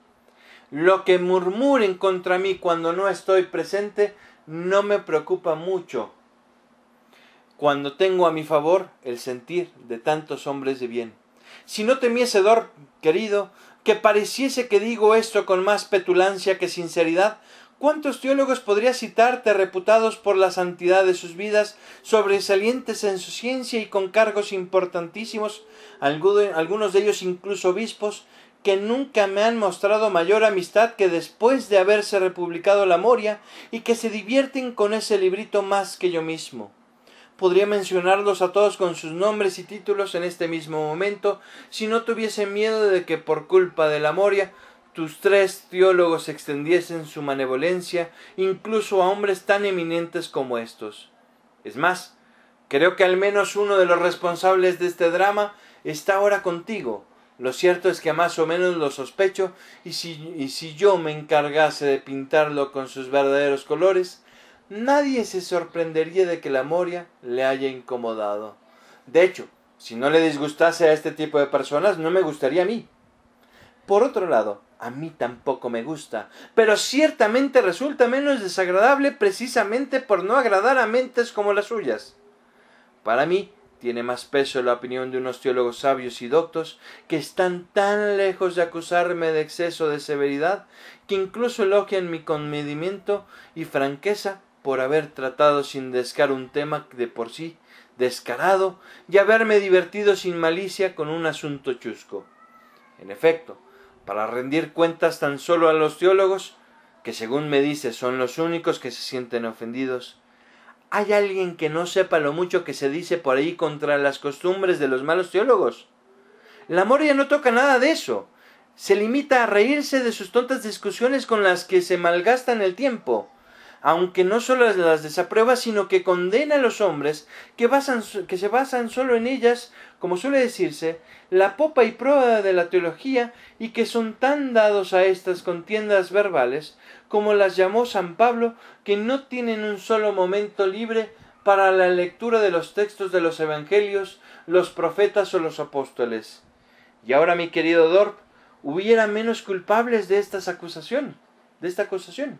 Lo que murmuren contra mí cuando no estoy presente no me preocupa mucho, cuando tengo a mi favor el sentir de tantos hombres de bien. Si no temiese dor, querido, que pareciese que digo esto con más petulancia que sinceridad, ¿cuántos teólogos podría citarte reputados por la santidad de sus vidas, sobresalientes en su ciencia y con cargos importantísimos, algunos de ellos incluso obispos, que nunca me han mostrado mayor amistad que después de haberse republicado la Moria y que se divierten con ese librito más que yo mismo. Podría mencionarlos a todos con sus nombres y títulos en este mismo momento, si no tuviese miedo de que por culpa de la Moria tus tres teólogos extendiesen su manevolencia incluso a hombres tan eminentes como estos. Es más, creo que al menos uno de los responsables de este drama está ahora contigo. Lo cierto es que más o menos lo sospecho, y si, y si yo me encargase de pintarlo con sus verdaderos colores, nadie se sorprendería de que la Moria le haya incomodado. De hecho, si no le disgustase a este tipo de personas, no me gustaría a mí. Por otro lado, a mí tampoco me gusta, pero ciertamente resulta menos desagradable precisamente por no agradar a mentes como las suyas. Para mí tiene más peso la opinión de unos teólogos sabios y doctos que están tan lejos de acusarme de exceso de severidad que incluso elogian mi comedimiento y franqueza por haber tratado sin descaro un tema de por sí descarado y haberme divertido sin malicia con un asunto chusco. En efecto, para rendir cuentas tan solo a los teólogos, que según me dice son los únicos que se sienten ofendidos, ¿hay alguien que no sepa lo mucho que se dice por ahí contra las costumbres de los malos teólogos? La Moria no toca nada de eso. Se limita a reírse de sus tontas discusiones con las que se malgastan el tiempo aunque no solo las desaprueba, sino que condena a los hombres que, que se basan solo en ellas, como suele decirse, la popa y prueba de la teología, y que son tan dados a estas contiendas verbales, como las llamó San Pablo, que no tienen un solo momento libre para la lectura de los textos de los evangelios, los profetas o los apóstoles. Y ahora, mi querido Dorp, hubiera menos culpables de estas acusación, de esta acusación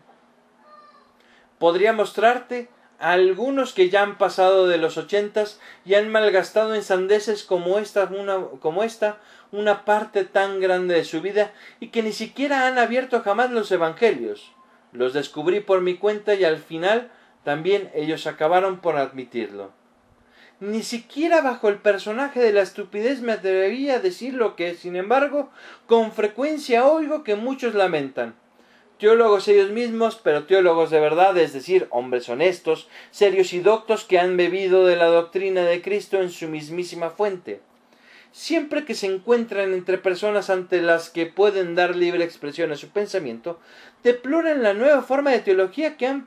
podría mostrarte a algunos que ya han pasado de los ochentas y han malgastado en sandeces como esta, una, como esta una parte tan grande de su vida y que ni siquiera han abierto jamás los evangelios. Los descubrí por mi cuenta y al final también ellos acabaron por admitirlo. Ni siquiera bajo el personaje de la estupidez me atrevería a decir lo que, sin embargo, con frecuencia oigo que muchos lamentan teólogos ellos mismos, pero teólogos de verdad, es decir, hombres honestos, serios y doctos que han bebido de la doctrina de Cristo en su mismísima fuente. Siempre que se encuentran entre personas ante las que pueden dar libre expresión a su pensamiento, deploran la nueva forma de teología que,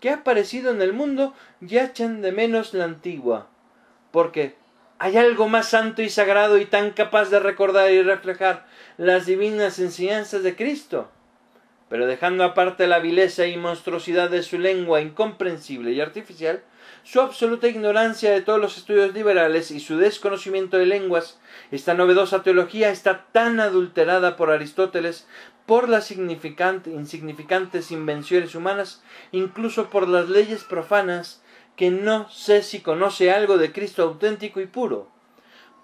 que ha aparecido en el mundo y echan de menos la antigua. Porque hay algo más santo y sagrado y tan capaz de recordar y reflejar las divinas enseñanzas de Cristo pero dejando aparte la vileza y monstruosidad de su lengua incomprensible y artificial, su absoluta ignorancia de todos los estudios liberales y su desconocimiento de lenguas, esta novedosa teología está tan adulterada por Aristóteles, por las insignificantes invenciones humanas, incluso por las leyes profanas, que no sé si conoce algo de Cristo auténtico y puro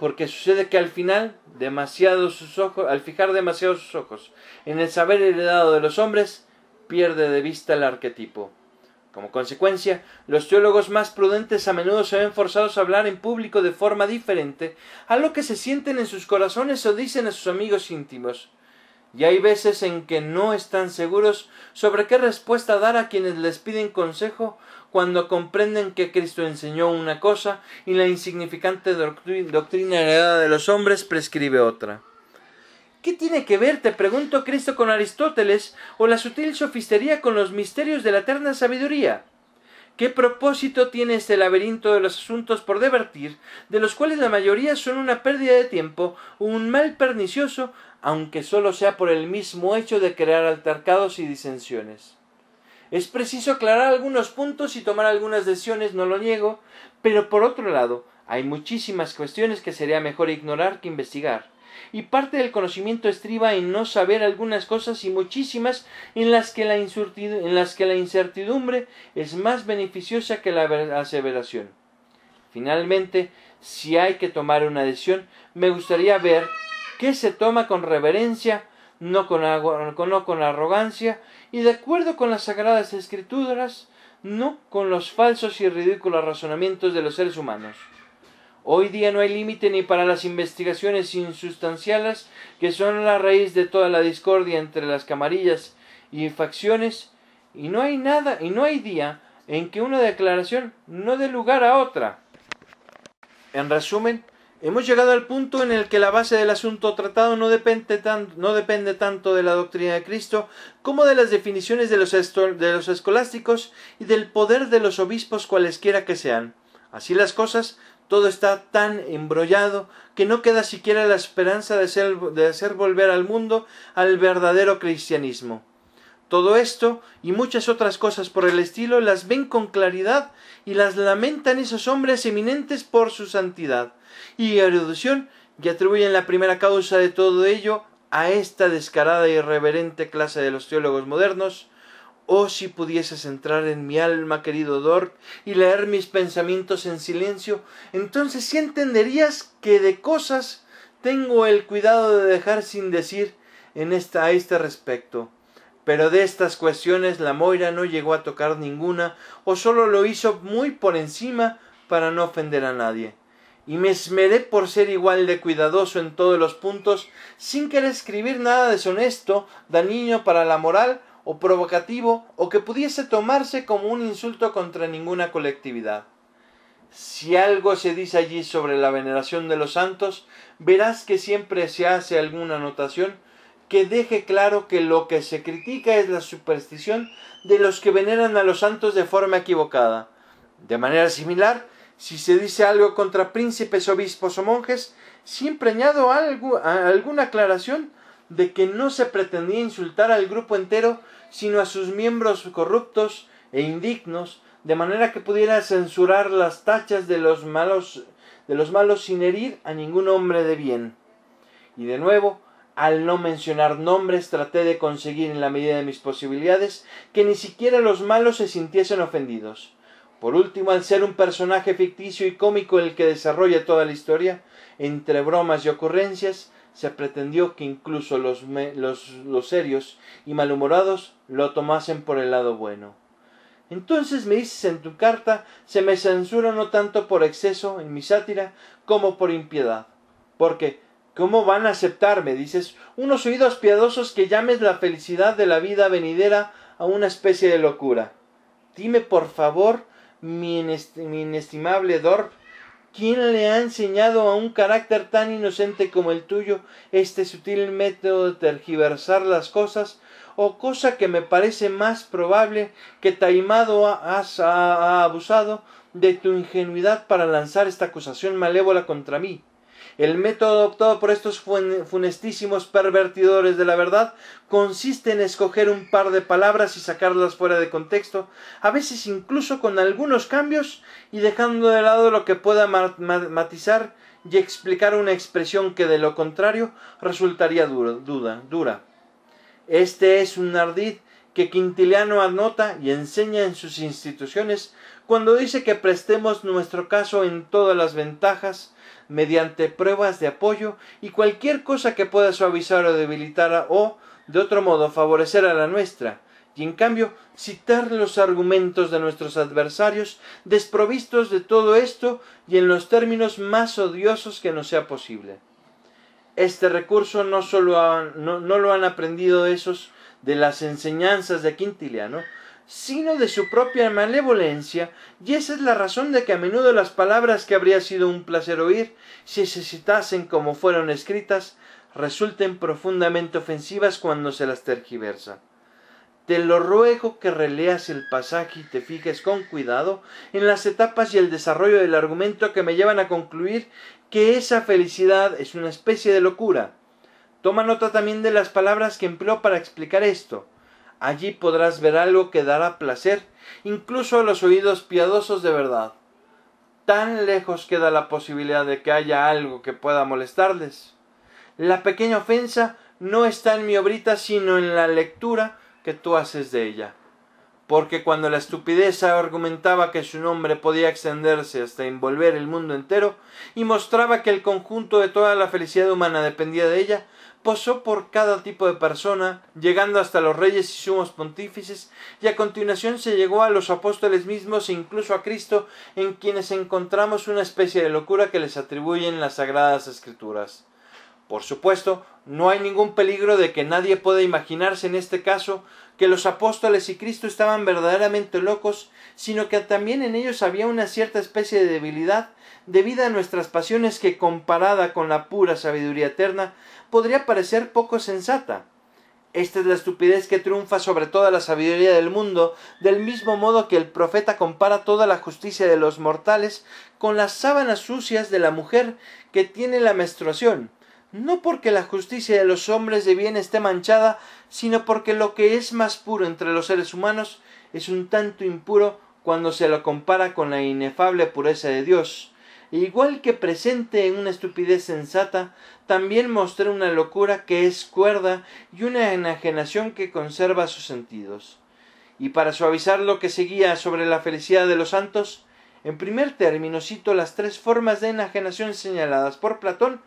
porque sucede que al final, demasiado sus ojos, al fijar demasiado sus ojos en el saber heredado de los hombres, pierde de vista el arquetipo. Como consecuencia, los teólogos más prudentes a menudo se ven forzados a hablar en público de forma diferente a lo que se sienten en sus corazones o dicen a sus amigos íntimos. Y hay veces en que no están seguros sobre qué respuesta dar a quienes les piden consejo cuando comprenden que Cristo enseñó una cosa y la insignificante doctrina heredada de los hombres prescribe otra. ¿Qué tiene que ver, te pregunto, Cristo con Aristóteles o la sutil sofistería con los misterios de la eterna sabiduría? ¿Qué propósito tiene este laberinto de los asuntos por divertir, de los cuales la mayoría son una pérdida de tiempo, un mal pernicioso, aunque solo sea por el mismo hecho de crear altercados y disensiones? Es preciso aclarar algunos puntos y tomar algunas decisiones, no lo niego, pero por otro lado, hay muchísimas cuestiones que sería mejor ignorar que investigar. Y parte del conocimiento estriba en no saber algunas cosas y muchísimas en las que la, incertidumbre es más beneficiosa que la aseveración. Finalmente, si hay que tomar una decisión, me gustaría ver qué se toma con reverencia, no con arrogancia, y de acuerdo con las sagradas escrituras, no con los falsos y ridículos razonamientos de los seres humanos. Hoy día no hay límite ni para las investigaciones insustanciales que son la raíz de toda la discordia entre las camarillas y facciones, y no hay nada, y no hay día en que una declaración no dé lugar a otra. En resumen, hemos llegado al punto en el que la base del asunto tratado no depende, no depende tanto de la doctrina de Cristo como de las definiciones de los, de los escolásticos y del poder de los obispos cualesquiera que sean. Así las cosas, todo está tan embrollado que no queda siquiera la esperanza de, de hacer volver al mundo al verdadero cristianismo. Todo esto y muchas otras cosas por el estilo las ven con claridad y las lamentan esos hombres eminentes por su santidad y erudición y atribuyen la primera causa de todo ello a esta descarada y irreverente clase de los teólogos modernos. Oh, si pudieses entrar en mi alma, querido Dort, y leer mis pensamientos en silencio, entonces sí entenderías que de cosas tengo el cuidado de dejar sin decir en esta, a este respecto pero de estas cuestiones la Moira no llegó a tocar ninguna, o sólo lo hizo muy por encima para no ofender a nadie. Y me esmeré por ser igual de cuidadoso en todos los puntos, sin querer escribir nada deshonesto, dañino para la moral, o provocativo, o que pudiese tomarse como un insulto contra ninguna colectividad. Si algo se dice allí sobre la veneración de los santos, verás que siempre se hace alguna anotación que deje claro que lo que se critica es la superstición de los que veneran a los santos de forma equivocada. De manera similar, si se dice algo contra príncipes, obispos o monjes, siempre añado algo, alguna aclaración de que no se pretendía insultar al grupo entero, sino a sus miembros corruptos e indignos, de manera que pudiera censurar las tachas de los malos, de los malos sin herir a ningún hombre de bien. Y de nuevo, al no mencionar nombres, traté de conseguir en la medida de mis posibilidades que ni siquiera los malos se sintiesen ofendidos. Por último, al ser un personaje ficticio y cómico el que desarrolla toda la historia, entre bromas y ocurrencias, se pretendió que incluso los, los, serios y malhumorados lo tomasen por el lado bueno. Entonces me dices en tu carta, se me censura no tanto por exceso en mi sátira como por impiedad, porque ¿Cómo van a aceptarme? Dices, unos oídos piadosos que llames la felicidad de la vida venidera a una especie de locura. Dime, por favor, mi, inestimable Dorp, ¿quién le ha enseñado a un carácter tan inocente como el tuyo este sutil método de tergiversar las cosas? O cosa que me parece más probable que Taimado ha abusado de tu ingenuidad para lanzar esta acusación malévola contra mí. El método adoptado por estos funestísimos pervertidores de la verdad consiste en escoger un par de palabras y sacarlas fuera de contexto, a veces incluso con algunos cambios y dejando de lado lo que pueda matizar y explicar una expresión que de lo contrario resultaría duda, dura. Este es un ardid que Quintiliano anota y enseña en sus instituciones cuando dice que prestemos nuestro caso en todas las ventajas, mediante pruebas de apoyo y cualquier cosa que pueda suavizar o debilitar o, de otro modo, favorecer a la nuestra, y en cambio citar los argumentos de nuestros adversarios desprovistos de todo esto y en los términos más odiosos que nos sea posible. Este recurso no solo no, no lo han aprendido esos de las enseñanzas de Quintiliano, sino de su propia malevolencia, y esa es la razón de que a menudo las palabras que habría sido un placer oír, si se citasen como fueron escritas, resulten profundamente ofensivas cuando se las tergiversa. Te lo ruego que releas el pasaje y te fijes con cuidado en las etapas y el desarrollo del argumento que me llevan a concluir que esa felicidad es una especie de locura. Toma nota también de las palabras que empleó para explicar esto. Allí podrás ver algo que dará placer incluso a los oídos piadosos de verdad. Tan lejos queda la posibilidad de que haya algo que pueda molestarles. La pequeña ofensa no está en mi obrita sino en la lectura que tú haces de ella. Porque cuando la estupidez argumentaba que su nombre podía extenderse hasta envolver el mundo entero, y mostraba que el conjunto de toda la felicidad humana dependía de ella, posó por cada tipo de persona, llegando hasta los reyes y sumos pontífices, y a continuación se llegó a los apóstoles mismos e incluso a Cristo, en quienes encontramos una especie de locura que les atribuyen las sagradas escrituras. Por supuesto, no hay ningún peligro de que nadie pueda imaginarse en este caso que los apóstoles y Cristo estaban verdaderamente locos, sino que también en ellos había una cierta especie de debilidad debida a nuestras pasiones que comparada con la pura sabiduría eterna podría parecer poco sensata. Esta es la estupidez que triunfa sobre toda la sabiduría del mundo, del mismo modo que el profeta compara toda la justicia de los mortales con las sábanas sucias de la mujer que tiene la menstruación, no porque la justicia de los hombres de bien esté manchada, sino porque lo que es más puro entre los seres humanos es un tanto impuro cuando se lo compara con la inefable pureza de Dios. igual que presente en una estupidez sensata, también mostré una locura que es cuerda y una enajenación que conserva sus sentidos. Y para suavizar lo que seguía sobre la felicidad de los santos, en primer término cito las tres formas de enajenación señaladas por Platón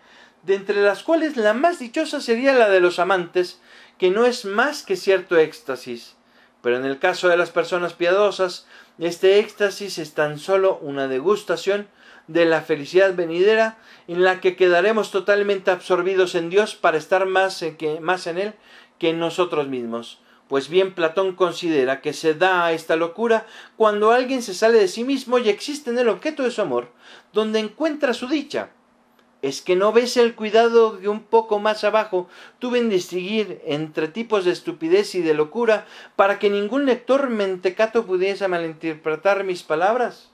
de entre las cuales la más dichosa sería la de los amantes, que no es más que cierto éxtasis. Pero en el caso de las personas piadosas, este éxtasis es tan solo una degustación de la felicidad venidera en la que quedaremos totalmente absorbidos en Dios para estar más en, que, más en Él que en nosotros mismos. Pues bien, Platón considera que se da a esta locura cuando alguien se sale de sí mismo y existe en el objeto de su amor, donde encuentra su dicha, ¿Es que no ves el cuidado que un poco más abajo tuve en distinguir entre tipos de estupidez y de locura para que ningún lector mentecato pudiese malinterpretar mis palabras?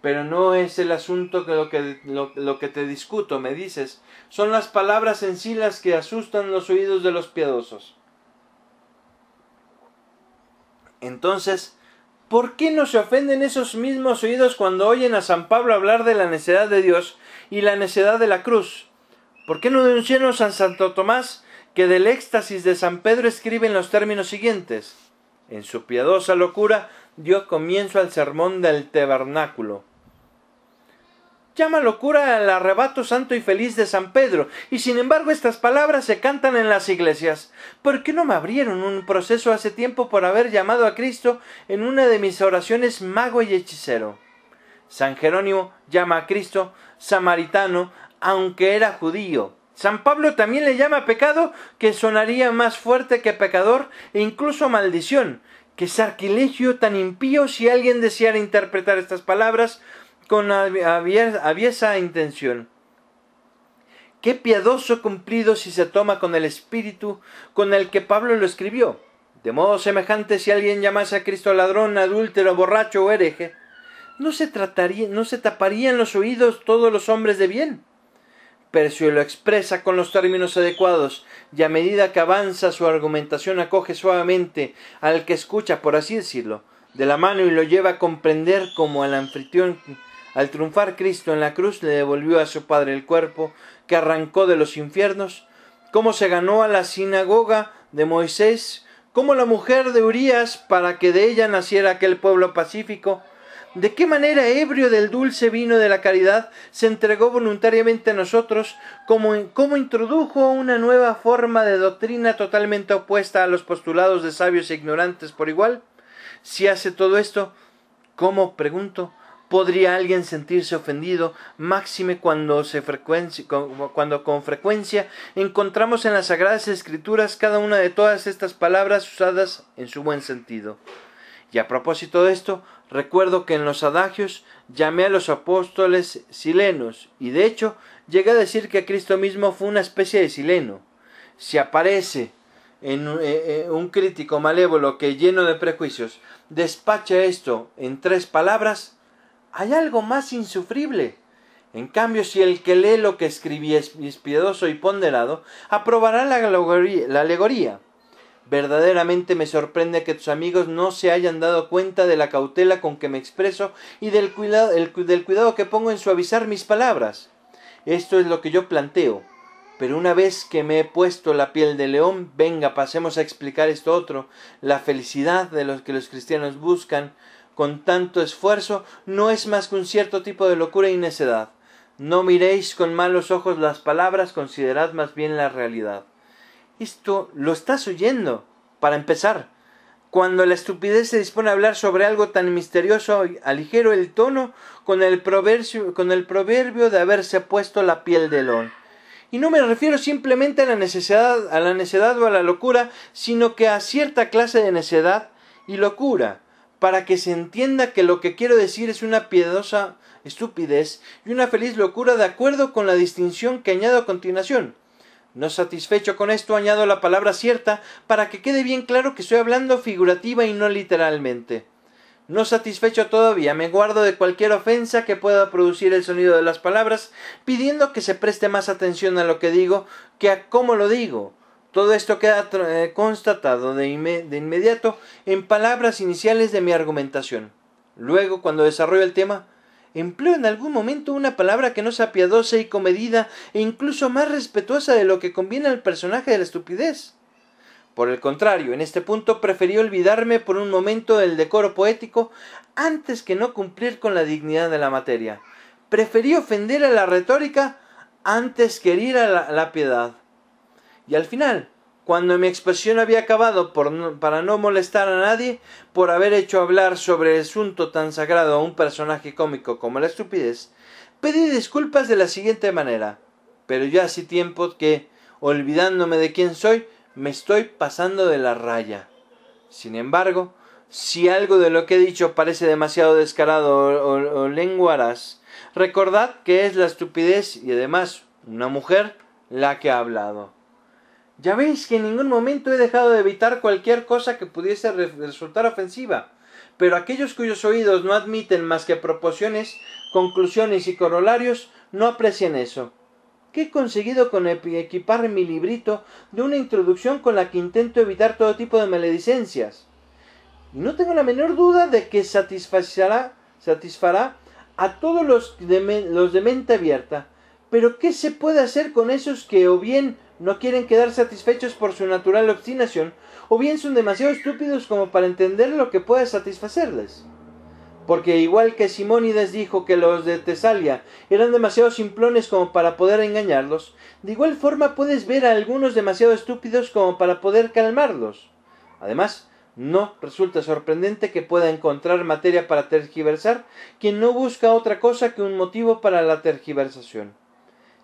Pero no es el asunto que lo que, lo, que te discuto, me dices. Son las palabras en sí las que asustan los oídos de los piadosos. Entonces, ¿por qué no se ofenden esos mismos oídos cuando oyen a San Pablo hablar de la necesidad de Dios y la necedad de la cruz. ¿Por qué no denunciaron San Santo Tomás que del éxtasis de San Pedro escribe en los términos siguientes? En su piadosa locura dio comienzo al sermón del tabernáculo. Llama locura el arrebato santo y feliz de San Pedro, y sin embargo estas palabras se cantan en las iglesias. ¿Por qué no me abrieron un proceso hace tiempo por haber llamado a Cristo en una de mis oraciones mago y hechicero? San Jerónimo llama a Cristo samaritano, aunque era judío. San Pablo también le llama pecado, que sonaría más fuerte que pecador, e incluso maldición, que sarquilegio tan impío si alguien deseara interpretar estas palabras con aviesa intención. Qué piadoso cumplido si se toma con el espíritu con el que Pablo lo escribió. De modo semejante si alguien llamase a Cristo ladrón, adúltero, borracho o hereje, no se trataría, no se taparían los oídos todos los hombres de bien. Pero si lo expresa con los términos adecuados y a medida que avanza su argumentación acoge suavemente al que escucha, por así decirlo, de la mano y lo lleva a comprender como al anfitrión, al triunfar Cristo en la cruz, le devolvió a su Padre el cuerpo que arrancó de los infiernos, cómo se ganó a la sinagoga de Moisés, como la mujer de Urías para que de ella naciera aquel pueblo pacífico, de qué manera, ebrio del dulce vino de la caridad, se entregó voluntariamente a nosotros, como, como introdujo una nueva forma de doctrina totalmente opuesta a los postulados de sabios e ignorantes por igual. Si hace todo esto, ¿cómo, pregunto, podría alguien sentirse ofendido, máxime cuando, se cuando con frecuencia encontramos en las Sagradas Escrituras cada una de todas estas palabras usadas en su buen sentido? Y a propósito de esto, recuerdo que en los adagios llamé a los apóstoles silenos, y de hecho llegué a decir que Cristo mismo fue una especie de sileno. Si aparece en eh, eh, un crítico malévolo que lleno de prejuicios despacha esto en tres palabras, hay algo más insufrible. En cambio, si el que lee lo que escribí es piadoso y ponderado, aprobará la alegoría Verdaderamente me sorprende que tus amigos no se hayan dado cuenta de la cautela con que me expreso y del cuidado, del cuidado que pongo en suavizar mis palabras. Esto es lo que yo planteo. Pero una vez que me he puesto la piel de león, venga, pasemos a explicar esto otro. La felicidad de los que los cristianos buscan con tanto esfuerzo no es más que un cierto tipo de locura y necedad. No miréis con malos ojos las palabras, considerad más bien la realidad. Esto lo estás oyendo. Para empezar, cuando la estupidez se dispone a hablar sobre algo tan misterioso, aligero el tono con el proverbio, con el proverbio de haberse puesto la piel de león. Y no me refiero simplemente a la necesidad, a la necedad o a la locura, sino que a cierta clase de necedad y locura, para que se entienda que lo que quiero decir es una piedosa estupidez y una feliz locura de acuerdo con la distinción que añado a continuación. No satisfecho con esto añado la palabra cierta para que quede bien claro que estoy hablando figurativa y no literalmente. No satisfecho todavía, me guardo de cualquier ofensa que pueda producir el sonido de las palabras, pidiendo que se preste más atención a lo que digo que a cómo lo digo. Todo esto queda eh, constatado de, de inmediato en palabras iniciales de mi argumentación. Luego, cuando desarrollo el tema, empleo en algún momento una palabra que no sea piadosa y comedida e incluso más respetuosa de lo que conviene al personaje de la estupidez. Por el contrario, en este punto preferí olvidarme por un momento del decoro poético antes que no cumplir con la dignidad de la materia. Preferí ofender a la retórica antes que herir a la, piedad. Y al final, cuando mi expresión había acabado por para no molestar a nadie, por haber hecho hablar sobre el asunto tan sagrado a un personaje cómico como la estupidez, pedí disculpas de la siguiente manera. Pero ya hace tiempo que, olvidándome de quién soy, me estoy pasando de la raya. Sin embargo, si algo de lo que he dicho parece demasiado descarado o, o, lenguaraz, recordad que es la estupidez y además una mujer la que ha hablado. Ya veis que en ningún momento he dejado de evitar cualquier cosa que pudiese resultar ofensiva, pero aquellos cuyos oídos no admiten más que proporciones, conclusiones y corolarios no aprecian eso que he conseguido con equipar mi librito de una introducción con la que intento evitar todo tipo de maledicencias. Y no tengo la menor duda de que satisfará, satisfará a todos los de, los de mente abierta. Pero ¿qué se puede hacer con esos que o bien no quieren quedar satisfechos por su natural obstinación, o bien son demasiado estúpidos como para entender lo que pueda satisfacerles? porque igual que Simónides dijo que los de Tesalia eran demasiado simplones como para poder engañarlos, de igual forma puedes ver a algunos demasiado estúpidos como para poder calmarlos. Además, no resulta sorprendente que pueda encontrar materia para tergiversar quien no busca otra cosa que un motivo para la tergiversación.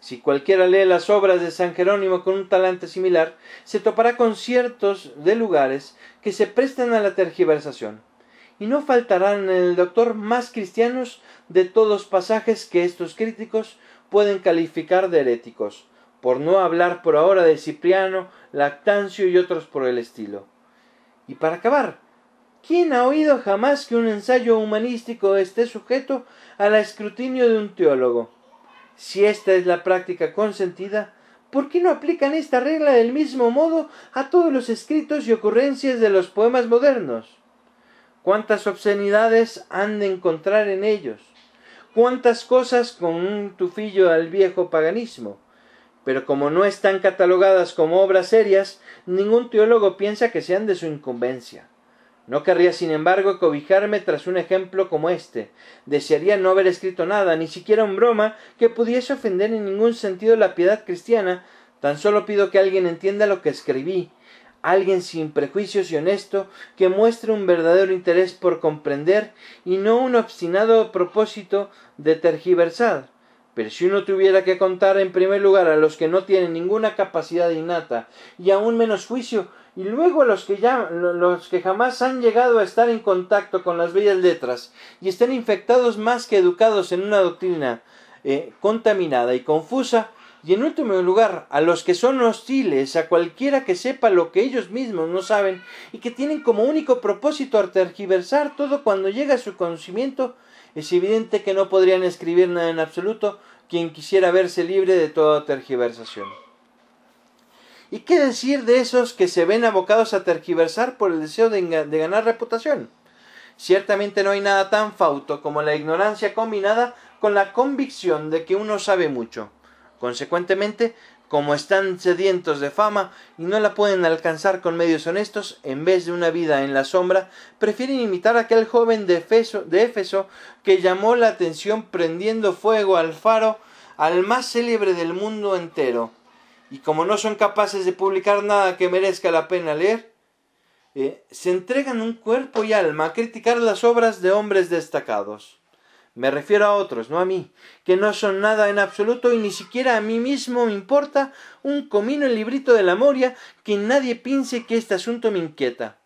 Si cualquiera lee las obras de San Jerónimo con un talante similar, se topará con ciertos de lugares que se prestan a la tergiversación y no faltarán en el doctor más cristianos de todos pasajes que estos críticos pueden calificar de heréticos, por no hablar por ahora de Cipriano, Lactancio y otros por el estilo. Y para acabar, ¿quién ha oído jamás que un ensayo humanístico esté sujeto al escrutinio de un teólogo? Si esta es la práctica consentida, ¿por qué no aplican esta regla del mismo modo a todos los escritos y ocurrencias de los poemas modernos? cuántas obscenidades han de encontrar en ellos, cuántas cosas con un tufillo al viejo paganismo. Pero como no están catalogadas como obras serias, ningún teólogo piensa que sean de su incumbencia. No querría, sin embargo, cobijarme tras un ejemplo como este. Desearía no haber escrito nada, ni siquiera un broma, que pudiese ofender en ningún sentido la piedad cristiana. Tan solo pido que alguien entienda lo que escribí, alguien sin prejuicios y honesto, que muestre un verdadero interés por comprender y no un obstinado propósito de tergiversar. Pero si uno tuviera que contar en primer lugar a los que no tienen ninguna capacidad innata y aún menos juicio, y luego los que, ya, los que jamás han llegado a estar en contacto con las bellas letras y estén infectados más que educados en una doctrina eh, contaminada y confusa, y en último lugar, a los que son hostiles, a cualquiera que sepa lo que ellos mismos no saben y que tienen como único propósito tergiversar todo cuando llega a su conocimiento, es evidente que no podrían escribir nada en absoluto quien quisiera verse libre de toda tergiversación. ¿Y qué decir de esos que se ven abocados a tergiversar por el deseo de, ganar reputación? Ciertamente no hay nada tan fauto como la ignorancia combinada con la convicción de que uno sabe mucho. Consecuentemente, como están sedientos de fama y no la pueden alcanzar con medios honestos, en vez de una vida en la sombra, prefieren imitar a aquel joven de Éfeso, de Éfeso que llamó la atención prendiendo fuego al faro al más célebre del mundo entero. Y como no son capaces de publicar nada que merezca la pena leer, eh, se entregan un cuerpo y alma a criticar las obras de hombres destacados. me refiero a otros, no a mí, que no son nada en absoluto y ni siquiera a mí mismo me importa un comino el librito de la Moria, que nadie piense que este asunto me inquieta.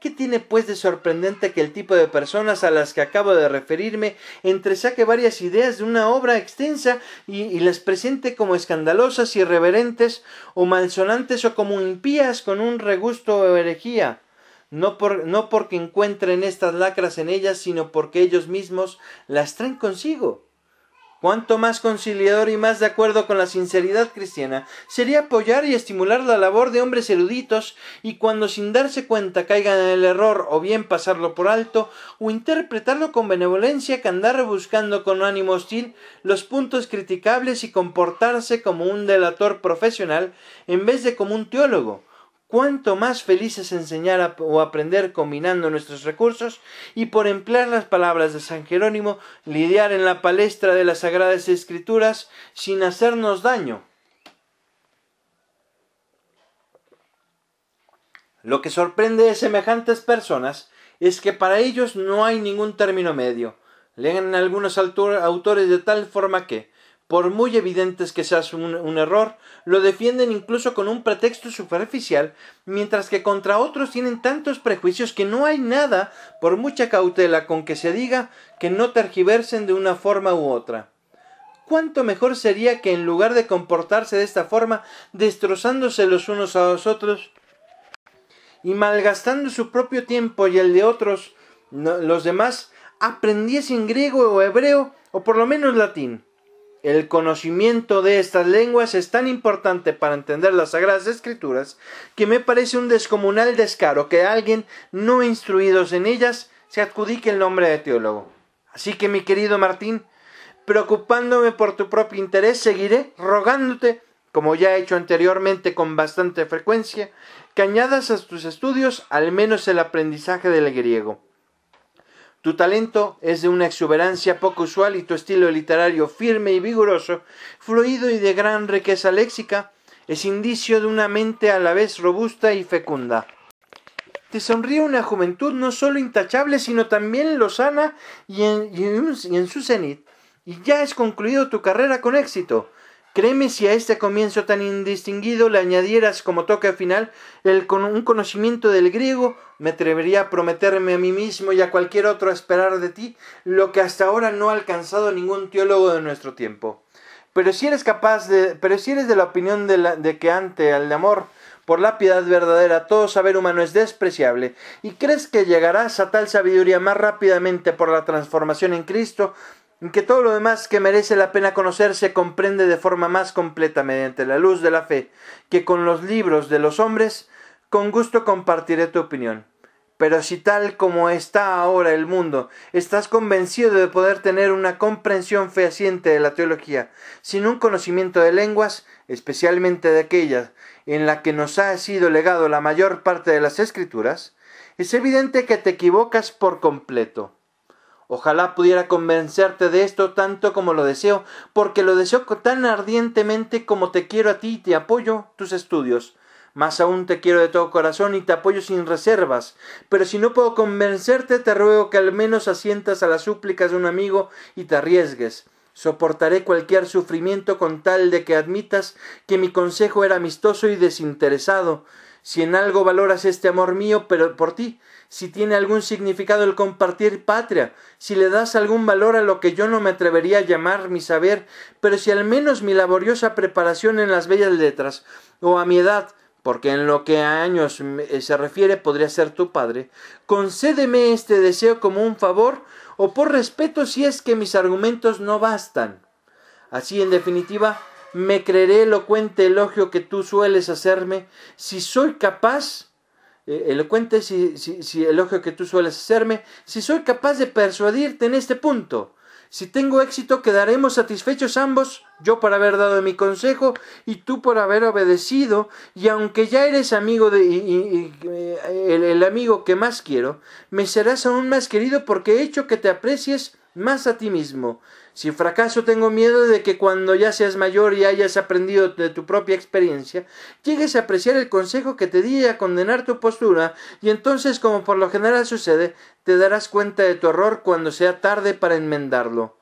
¿Qué tiene pues de sorprendente que el tipo de personas a las que acabo de referirme entresaque varias ideas de una obra extensa y, las presente como escandalosas, irreverentes o malsonantes o como impías con un regusto o herejía? no, por, no porque encuentren estas lacras en ellas, sino porque ellos mismos las traen consigo. Cuanto más conciliador y más de acuerdo con la sinceridad cristiana sería apoyar y estimular la labor de hombres eruditos y cuando sin darse cuenta caigan en el error o bien pasarlo por alto o interpretarlo con benevolencia que andar buscando con ánimo hostil los puntos criticables y comportarse como un delator profesional en vez de como un teólogo cuánto más felices enseñar o aprender combinando nuestros recursos y por emplear las palabras de San Jerónimo, lidiar en la palestra de las Sagradas Escrituras sin hacernos daño. Lo que sorprende de semejantes personas es que para ellos no hay ningún término medio. Leen algunos autores de tal forma que, por muy evidentes que sea un, error, lo defienden incluso con un pretexto superficial, mientras que contra otros tienen tantos prejuicios que no hay nada, por mucha cautela con que se diga, que no tergiversen de una forma u otra. ¿Cuánto mejor sería que en lugar de comportarse de esta forma, destrozándose los unos a los otros y malgastando su propio tiempo y el de otros, los demás, aprendiesen griego o hebreo o por lo menos latín? El conocimiento de estas lenguas es tan importante para entender las Sagradas Escrituras que me parece un descomunal descaro que alguien no instruidos en ellas se adjudique el nombre de teólogo. Así que mi querido Martín, preocupándome por tu propio interés, seguiré rogándote, como ya he hecho anteriormente con bastante frecuencia, que añadas a tus estudios al menos el aprendizaje del griego. Tu talento es de una exuberancia poco usual y tu estilo literario firme y vigoroso, fluido y de gran riqueza léxica, es indicio de una mente a la vez robusta y fecunda. Te sonríe una juventud no solo intachable, sino también lozana y en, su cenit, y ya has concluido tu carrera con éxito. Créeme si a este comienzo tan indistinguido le añadieras como toque final el, con un conocimiento del griego, me atrevería a prometerme a mí mismo y a cualquier otro a esperar de ti lo que hasta ahora no ha alcanzado ningún teólogo de nuestro tiempo. Pero si eres capaz de, pero si eres de la opinión de, de que ante el amor por la piedad verdadera todo saber humano es despreciable, y crees que llegarás a tal sabiduría más rápidamente por la transformación en Cristo, que todo lo demás que merece la pena conocer se comprende de forma más completa mediante la luz de la fe, que con los libros de los hombres, con gusto compartiré tu opinión. Pero si tal como está ahora el mundo, estás convencido de poder tener una comprensión fehaciente de la teología, sin un conocimiento de lenguas, especialmente de aquellas en la que nos ha sido legado la mayor parte de las escrituras, es evidente que te equivocas por completo. Ojalá pudiera convencerte de esto tanto como lo deseo, porque lo deseo tan ardientemente como te quiero a ti y te apoyo tus estudios. Más aún te quiero de todo corazón y te apoyo sin reservas. Pero si no puedo convencerte, te ruego que al menos asientas a las súplicas de un amigo y te arriesgues. Soportaré cualquier sufrimiento con tal de que admitas que mi consejo era amistoso y desinteresado. Si en algo valoras este amor mío, pero por ti, si tiene algún significado el compartir patria, si le das algún valor a lo que yo no me atrevería a llamar mi saber, pero si al menos mi laboriosa preparación en las bellas letras, o a mi edad, porque en lo que a años eh, se refiere podría ser tu padre, concédeme este deseo como un favor, o por respeto si es que mis argumentos no bastan. Así, en definitiva, me creeré elocuente elogio que tú sueles hacerme, si soy capaz eh, elocuente si, si, elogio que tú sueles hacerme, si soy capaz de persuadirte en este punto. Si tengo éxito, quedaremos satisfechos ambos, yo por haber dado mi consejo y tú por haber obedecido, y aunque ya eres amigo de y, eh, el, amigo que más quiero, me serás aún más querido porque he hecho que te aprecies más a ti mismo. Si fracaso tengo miedo de que cuando ya seas mayor y hayas aprendido de tu propia experiencia, llegues a apreciar el consejo que te di a condenar tu postura, y entonces, como por lo general sucede, te darás cuenta de tu error cuando sea tarde para enmendarlo.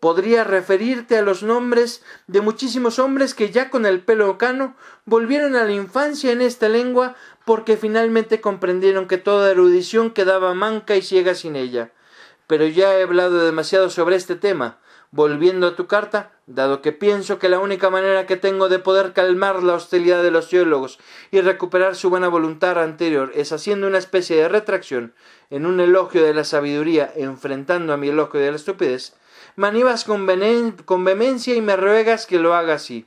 Podría referirte a los nombres de muchísimos hombres que ya con el pelo cano volvieron a la infancia en esta lengua porque finalmente comprendieron que toda erudición quedaba manca y ciega sin ella. Pero ya he hablado demasiado sobre este tema. Volviendo a tu carta, dado que pienso que la única manera que tengo de poder calmar la hostilidad de los teólogos y recuperar su buena voluntad anterior es haciendo una especie de retracción en un elogio de la sabiduría enfrentando a mi elogio de la estupidez, me animas con, con vehemencia y me ruegas que lo haga así.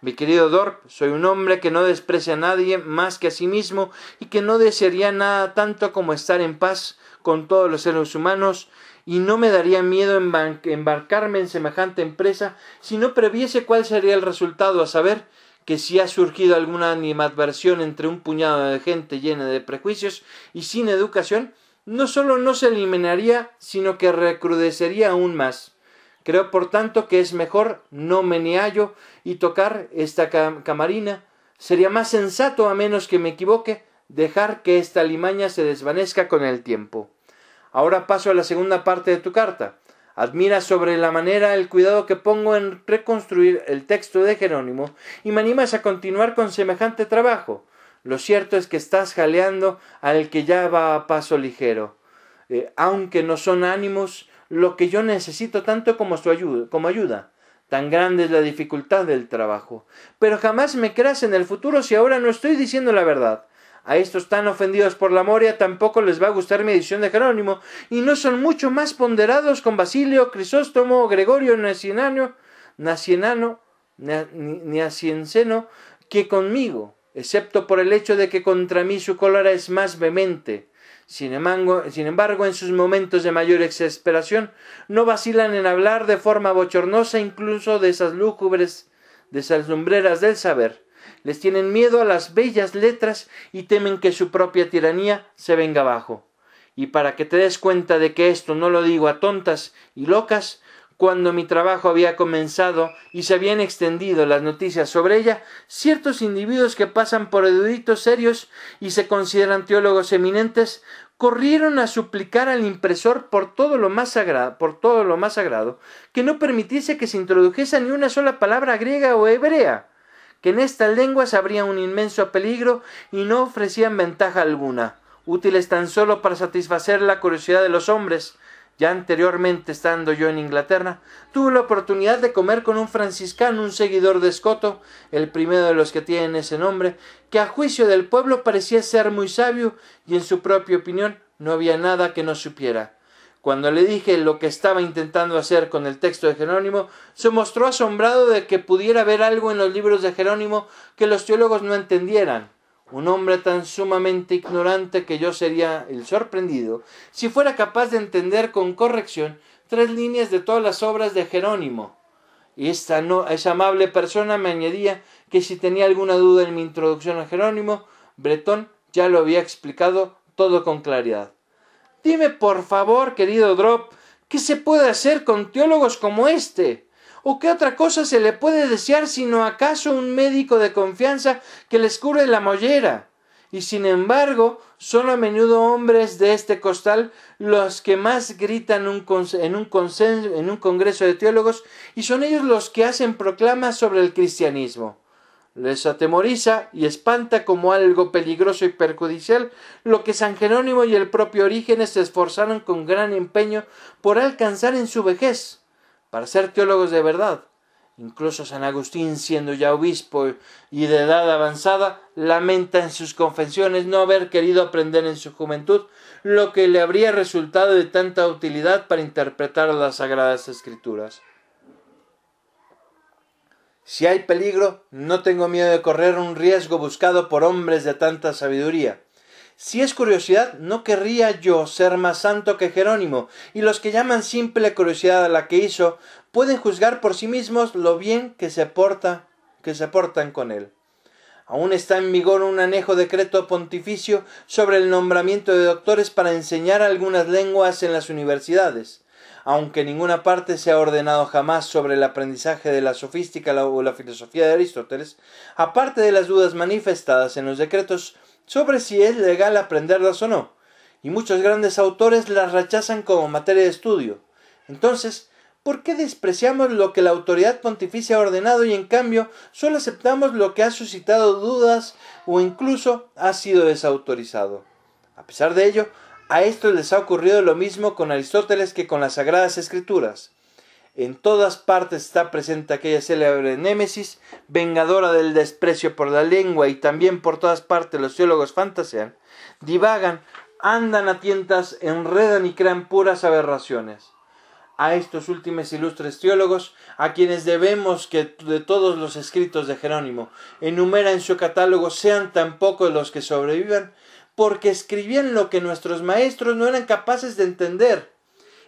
Mi querido Dorp, soy un hombre que no desprecia a nadie más que a sí mismo y que no desearía nada tanto como estar en paz con todos los seres humanos y no me daría miedo embarcarme en semejante empresa si no previese cuál sería el resultado, a saber, que si ha surgido alguna animadversión entre un puñado de gente llena de prejuicios y sin educación, no sólo no se eliminaría, sino que recrudecería aún más. Creo, por tanto, que es mejor no meneallo y tocar esta camarina. Sería más sensato, a menos que me equivoque, dejar que esta limaña se desvanezca con el tiempo. Ahora paso a la segunda parte de tu carta. Admira sobre la manera el cuidado que pongo en reconstruir el texto de Jerónimo y me animas a continuar con semejante trabajo. Lo cierto es que estás jaleando al que ya va a paso ligero. Eh, aunque no son ánimos lo que yo necesito tanto como su ayuda, como ayuda. Tan grande es la dificultad del trabajo. Pero jamás me creas en el futuro si ahora no estoy diciendo la verdad. A estos tan ofendidos por la Moria tampoco les va a gustar mi edición de Jerónimo, y no son mucho más ponderados con Basilio, Crisóstomo, Gregorio Nacienano, Nacienano, Nacienseno que conmigo, excepto por el hecho de que contra mí su cólera es más vehemente. Sin embargo, en sus momentos de mayor exasperación, no vacilan en hablar de forma bochornosa incluso de esas lúgubres, de esas lumbreras del saber les tienen miedo a las bellas letras y temen que su propia tiranía se venga abajo. Y para que te des cuenta de que esto no lo digo a tontas y locas, cuando mi trabajo había comenzado y se habían extendido las noticias sobre ella, ciertos individuos que pasan por eruditos serios y se consideran teólogos eminentes corrieron a suplicar al impresor por todo lo más sagrado, por todo lo más sagrado, que no permitiese que se introdujese ni una sola palabra griega o hebrea que en estas lenguas habría un inmenso peligro y no ofrecían ventaja alguna, útiles tan solo para satisfacer la curiosidad de los hombres. Ya anteriormente, estando yo en Inglaterra, tuve la oportunidad de comer con un franciscano, un seguidor de Escoto, el primero de los que tienen ese nombre, que a juicio del pueblo parecía ser muy sabio y en su propia opinión no había nada que no supiera. Cuando le dije lo que estaba intentando hacer con el texto de Jerónimo, se mostró asombrado de que pudiera haber algo en los libros de Jerónimo que los teólogos no entendieran. Un hombre tan sumamente ignorante que yo sería el sorprendido si fuera capaz de entender con corrección tres líneas de todas las obras de Jerónimo. Y esta, no, esa amable persona me añadía que si tenía alguna duda en mi introducción a Jerónimo, Bretón ya lo había explicado todo con claridad. Dime por favor, querido Drop, ¿qué se puede hacer con teólogos como este? ¿O qué otra cosa se le puede desear sino acaso un médico de confianza que les cure la mollera? Y sin embargo, son a menudo hombres de este costal los que más gritan en, un en un congreso de teólogos y son ellos los que hacen proclamas sobre el cristianismo les atemoriza y espanta como algo peligroso y perjudicial lo que San Jerónimo y el propio Orígenes se esforzaron con gran empeño por alcanzar en su vejez, para ser teólogos de verdad. Incluso San Agustín, siendo ya obispo y de edad avanzada, lamenta en sus confesiones no haber querido aprender en su juventud lo que le habría resultado de tanta utilidad para interpretar las sagradas escrituras. Si hay peligro, no tengo miedo de correr un riesgo buscado por hombres de tanta sabiduría. Si es curiosidad, no querría yo ser más santo que Jerónimo, y los que llaman simple curiosidad a la que hizo, pueden juzgar por sí mismos lo bien que se porta, que se portan con él. Aún está en vigor un anejo decreto pontificio sobre el nombramiento de doctores para enseñar algunas lenguas en las universidades. Aunque ninguna parte se ha ordenado jamás sobre el aprendizaje de la sofística o la filosofía de Aristóteles, aparte de las dudas manifestadas en los decretos sobre si es legal aprenderlas o no, y muchos grandes autores las rechazan como materia de estudio. Entonces, ¿por qué despreciamos lo que la autoridad pontificia ha ordenado y en cambio solo aceptamos lo que ha suscitado dudas o incluso ha sido desautorizado? A pesar de ello, a estos les ha ocurrido lo mismo con Aristóteles que con las Sagradas Escrituras. En todas partes está presente aquella célebre némesis, vengadora del desprecio por la lengua y también por todas partes los teólogos fantasean, divagan, andan a tientas, enredan y crean puras aberraciones. A estos últimos ilustres teólogos, a quienes debemos que de todos los escritos de Jerónimo enumera en su catálogo sean tan pocos los que sobrevivan, porque escribían lo que nuestros maestros no eran capaces de entender.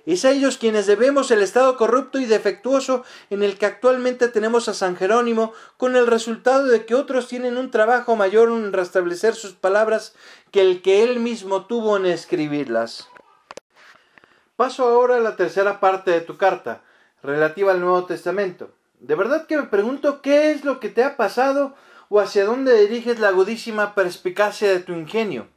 Es a ellos quienes debemos el estado corrupto y defectuoso en el que actualmente tenemos a San Jerónimo, con el resultado de que otros tienen un trabajo mayor en restablecer sus palabras que el que él mismo tuvo en escribirlas. Paso ahora a la tercera parte de tu carta, relativa al Nuevo Testamento. De verdad que me pregunto qué es lo que te ha pasado o hacia dónde diriges la agudísima perspicacia de tu ingenio.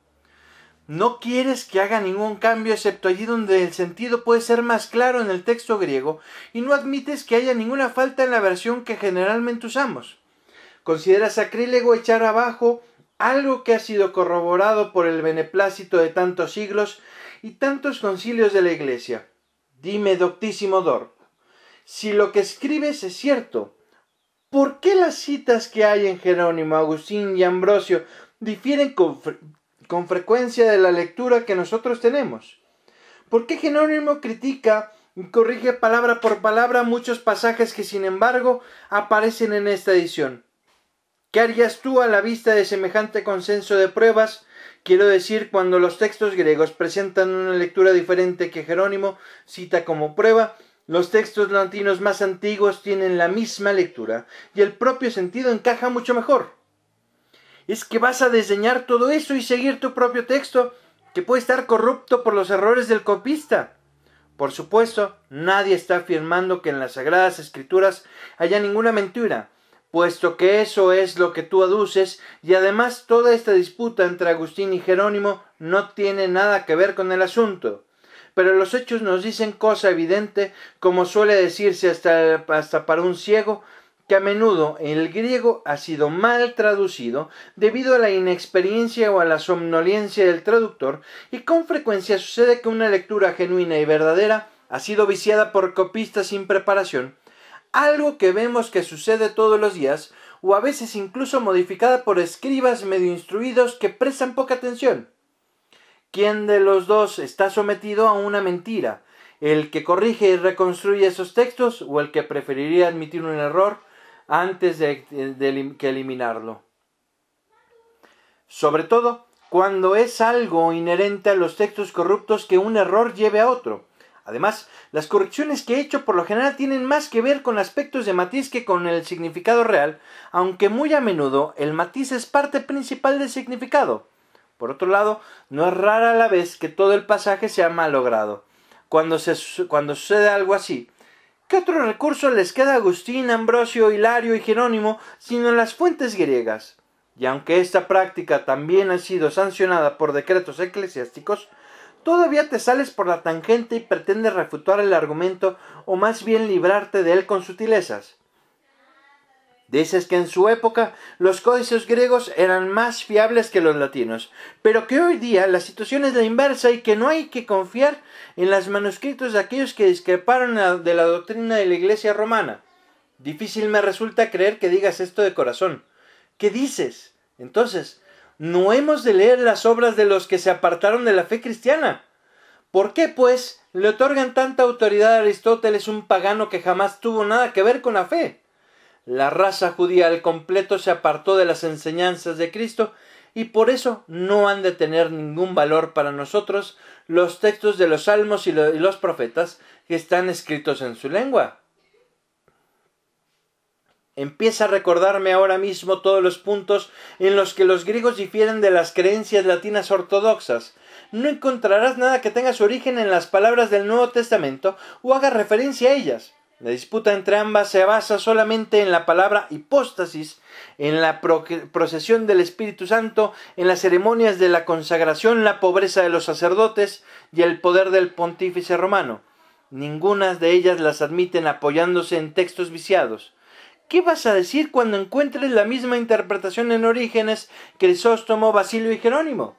No quieres que haga ningún cambio excepto allí donde el sentido puede ser más claro en el texto griego y no admites que haya ninguna falta en la versión que generalmente usamos. Consideras sacrílego echar abajo algo que ha sido corroborado por el beneplácito de tantos siglos y tantos concilios de la Iglesia. Dime, doctísimo Dor, si lo que escribes es cierto, ¿por qué las citas que hay en Jerónimo, Agustín y Ambrosio difieren con, con frecuencia de la lectura que nosotros tenemos. ¿Por qué Jerónimo critica y corrige palabra por palabra muchos pasajes que sin embargo aparecen en esta edición? ¿Qué harías tú a la vista de semejante consenso de pruebas? Quiero decir, cuando los textos griegos presentan una lectura diferente que Jerónimo cita como prueba, los textos latinos más antiguos tienen la misma lectura y el propio sentido encaja mucho mejor es que vas a diseñar todo eso y seguir tu propio texto, que puede estar corrupto por los errores del copista. Por supuesto, nadie está afirmando que en las Sagradas Escrituras haya ninguna mentira, puesto que eso es lo que tú aduces, y además toda esta disputa entre Agustín y Jerónimo no tiene nada que ver con el asunto. Pero los hechos nos dicen cosa evidente, como suele decirse hasta, hasta para un ciego, que a menudo el griego ha sido mal traducido debido a la inexperiencia o a la somnolencia del traductor y con frecuencia sucede que una lectura genuina y verdadera ha sido viciada por copistas sin preparación, algo que vemos que sucede todos los días o a veces incluso modificada por escribas medio instruidos que prestan poca atención. ¿Quién de los dos está sometido a una mentira? ¿El que corrige y reconstruye esos textos o el que preferiría admitir un error antes de, que eliminarlo. Sobre todo cuando es algo inherente a los textos corruptos que un error lleve a otro. Además, las correcciones que he hecho por lo general tienen más que ver con aspectos de matiz que con el significado real, aunque muy a menudo el matiz es parte principal del significado. Por otro lado, no es rara la vez que todo el pasaje sea mal logrado. Cuando, se, cuando sucede algo así, ¿Qué otro recurso les queda a Agustín, Ambrosio, Hilario y Jerónimo sino las fuentes griegas? Y aunque esta práctica también ha sido sancionada por decretos eclesiásticos, todavía te sales por la tangente y pretendes refutar el argumento o más bien librarte de él con sutilezas. Dices que en su época los códices griegos eran más fiables que los latinos, pero que hoy día la situación es la inversa y que no hay que confiar en los manuscritos de aquellos que discreparon de la doctrina de la Iglesia romana. Difícil me resulta creer que digas esto de corazón. ¿Qué dices? Entonces, ¿no hemos de leer las obras de los que se apartaron de la fe cristiana? ¿Por qué, pues, le otorgan tanta autoridad a Aristóteles, un pagano que jamás tuvo nada que ver con la fe? La raza judía al completo se apartó de las enseñanzas de Cristo y por eso no han de tener ningún valor para nosotros los textos de los salmos y los profetas que están escritos en su lengua. Empieza a recordarme ahora mismo todos los puntos en los que los griegos difieren de las creencias latinas ortodoxas. No encontrarás nada que tenga su origen en las palabras del Nuevo Testamento o haga referencia a ellas. La disputa entre ambas se basa solamente en la palabra hipóstasis, en la procesión del Espíritu Santo, en las ceremonias de la consagración, la pobreza de los sacerdotes y el poder del pontífice romano. Ninguna de ellas las admiten apoyándose en textos viciados. ¿Qué vas a decir cuando encuentres la misma interpretación en Orígenes, Crisóstomo, Basilio y Jerónimo?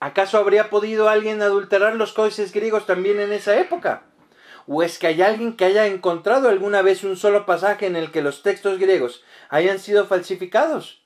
¿Acaso habría podido alguien adulterar los códices griegos también en esa época? ¿O es que hay alguien que haya encontrado alguna vez un solo pasaje en el que los textos griegos hayan sido falsificados?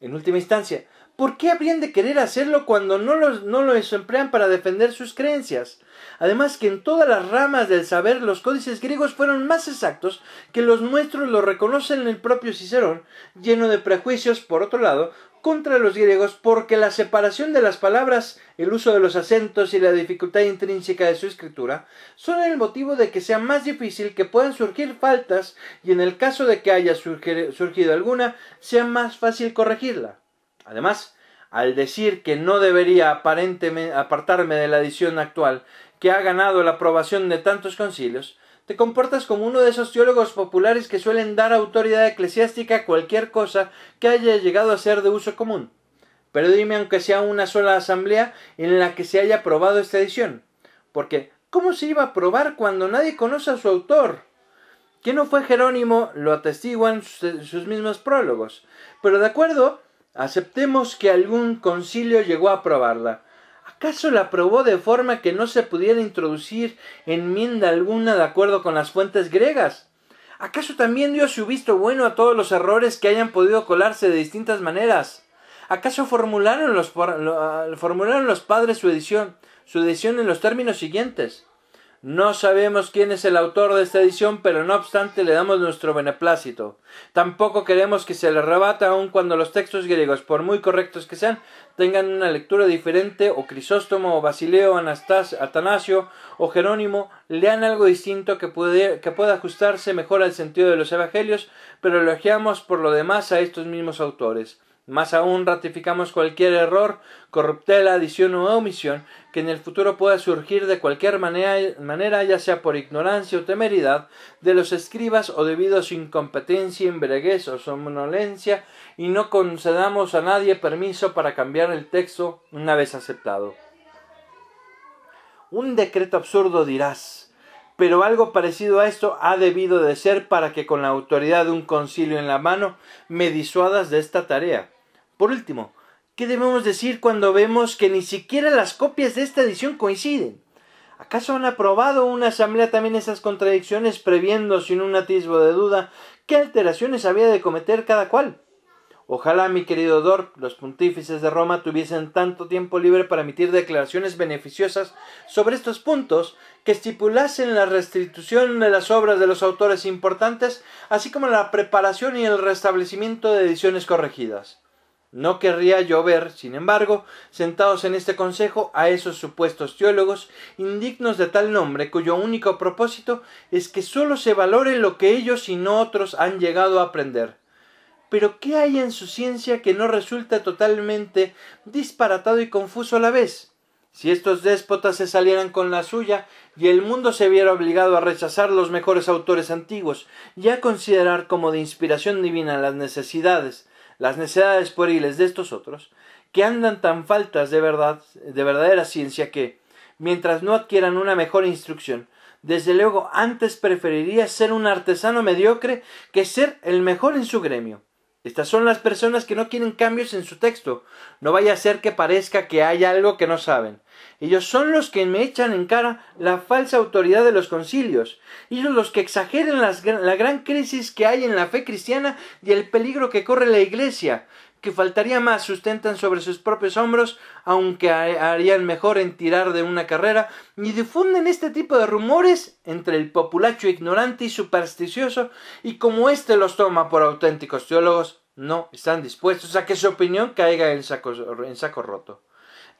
En última instancia, ¿por qué habrían de querer hacerlo cuando no los, no los emplean para defender sus creencias? Además que en todas las ramas del saber los códices griegos fueron más exactos que los nuestros lo reconocen el propio Cicerón, lleno de prejuicios, por otro lado, contra los griegos porque la separación de las palabras, el uso de los acentos y la dificultad intrínseca de su escritura son el motivo de que sea más difícil que puedan surgir faltas y en el caso de que haya surgido alguna, sea más fácil corregirla. Además, al decir que no debería aparentemente apartarme de la edición actual que ha ganado la aprobación de tantos concilios, te comportas como uno de esos teólogos populares que suelen dar autoridad eclesiástica a cualquier cosa que haya llegado a ser de uso común. Pero dime aunque sea una sola asamblea en la que se haya aprobado esta edición. Porque, ¿cómo se iba a aprobar cuando nadie conoce a su autor? Que no fue Jerónimo lo atestiguan sus mismos prólogos. Pero de acuerdo, aceptemos que algún concilio llegó a aprobarla. ¿Acaso la aprobó de forma que no se pudiera introducir enmienda alguna de acuerdo con las fuentes griegas? ¿Acaso también dio su visto bueno a todos los errores que hayan podido colarse de distintas maneras? ¿Acaso formularon los, formularon los padres su edición, su edición en los términos siguientes? No sabemos quién es el autor de esta edición, pero no obstante le damos nuestro beneplácito. Tampoco queremos que se le rebata aun cuando los textos griegos, por muy correctos que sean, tengan una lectura diferente, o Crisóstomo, o Basileo, Anastasio, Atanasio, o Jerónimo lean algo distinto que, que pueda ajustarse mejor al sentido de los evangelios, pero elogiamos por lo demás a estos mismos autores. Más aún ratificamos cualquier error, corruptela, adición o omisión que en el futuro pueda surgir de cualquier manera, ya sea por ignorancia o temeridad de los escribas o debido a su incompetencia, embreguez o somnolencia, y no concedamos a nadie permiso para cambiar el texto una vez aceptado. Un decreto absurdo dirás, pero algo parecido a esto ha debido de ser para que con la autoridad de un concilio en la mano me disuadas de esta tarea. Por último, ¿qué debemos decir cuando vemos que ni siquiera las copias de esta edición coinciden? ¿Acaso han aprobado una asamblea también esas contradicciones, previendo sin un atisbo de duda qué alteraciones había de cometer cada cual? Ojalá, mi querido Dorp, los pontífices de Roma tuviesen tanto tiempo libre para emitir declaraciones beneficiosas sobre estos puntos que estipulasen la restitución de las obras de los autores importantes, así como la preparación y el restablecimiento de ediciones corregidas. No querría yo ver, sin embargo, sentados en este consejo a esos supuestos teólogos indignos de tal nombre cuyo único propósito es que sólo se valore lo que ellos y no otros han llegado a aprender. Pero ¿qué hay en su ciencia que no resulta totalmente disparatado y confuso a la vez? Si estos déspotas se salieran con la suya y el mundo se viera obligado a rechazar los mejores autores antiguos y a considerar como de inspiración divina las necesidades, las necesidades pueriles de estos otros, que andan tan faltas de verdad, de verdadera ciencia que, mientras no adquieran una mejor instrucción, desde luego antes preferiría ser un artesano mediocre que ser el mejor en su gremio. Estas son las personas que no quieren cambios en su texto. No vaya a ser que parezca que hay algo que no saben. Ellos son los que me echan en cara la falsa autoridad de los concilios. Ellos los que exageran la gran crisis que hay en la fe cristiana y el peligro que corre la Iglesia que faltaría más sustentan sobre sus propios hombros, aunque harían mejor en tirar de una carrera, y difunden este tipo de rumores entre el populacho ignorante y supersticioso, y como éste los toma por auténticos teólogos, no están dispuestos a que su opinión caiga en saco, en saco roto.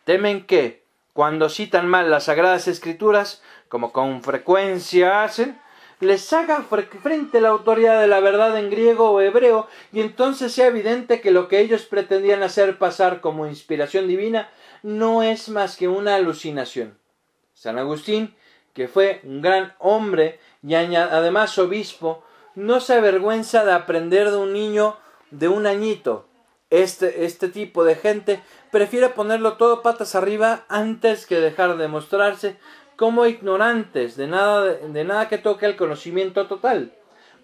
Temen que, cuando citan mal las sagradas escrituras, como con frecuencia hacen, les haga frente la autoridad de la verdad en griego o hebreo y entonces sea evidente que lo que ellos pretendían hacer pasar como inspiración divina no es más que una alucinación. San Agustín, que fue un gran hombre y además obispo, no se avergüenza de aprender de un niño de un añito. Este, este tipo de gente prefiere ponerlo todo patas arriba antes que dejar de mostrarse como ignorantes de nada, de nada que toque el conocimiento total.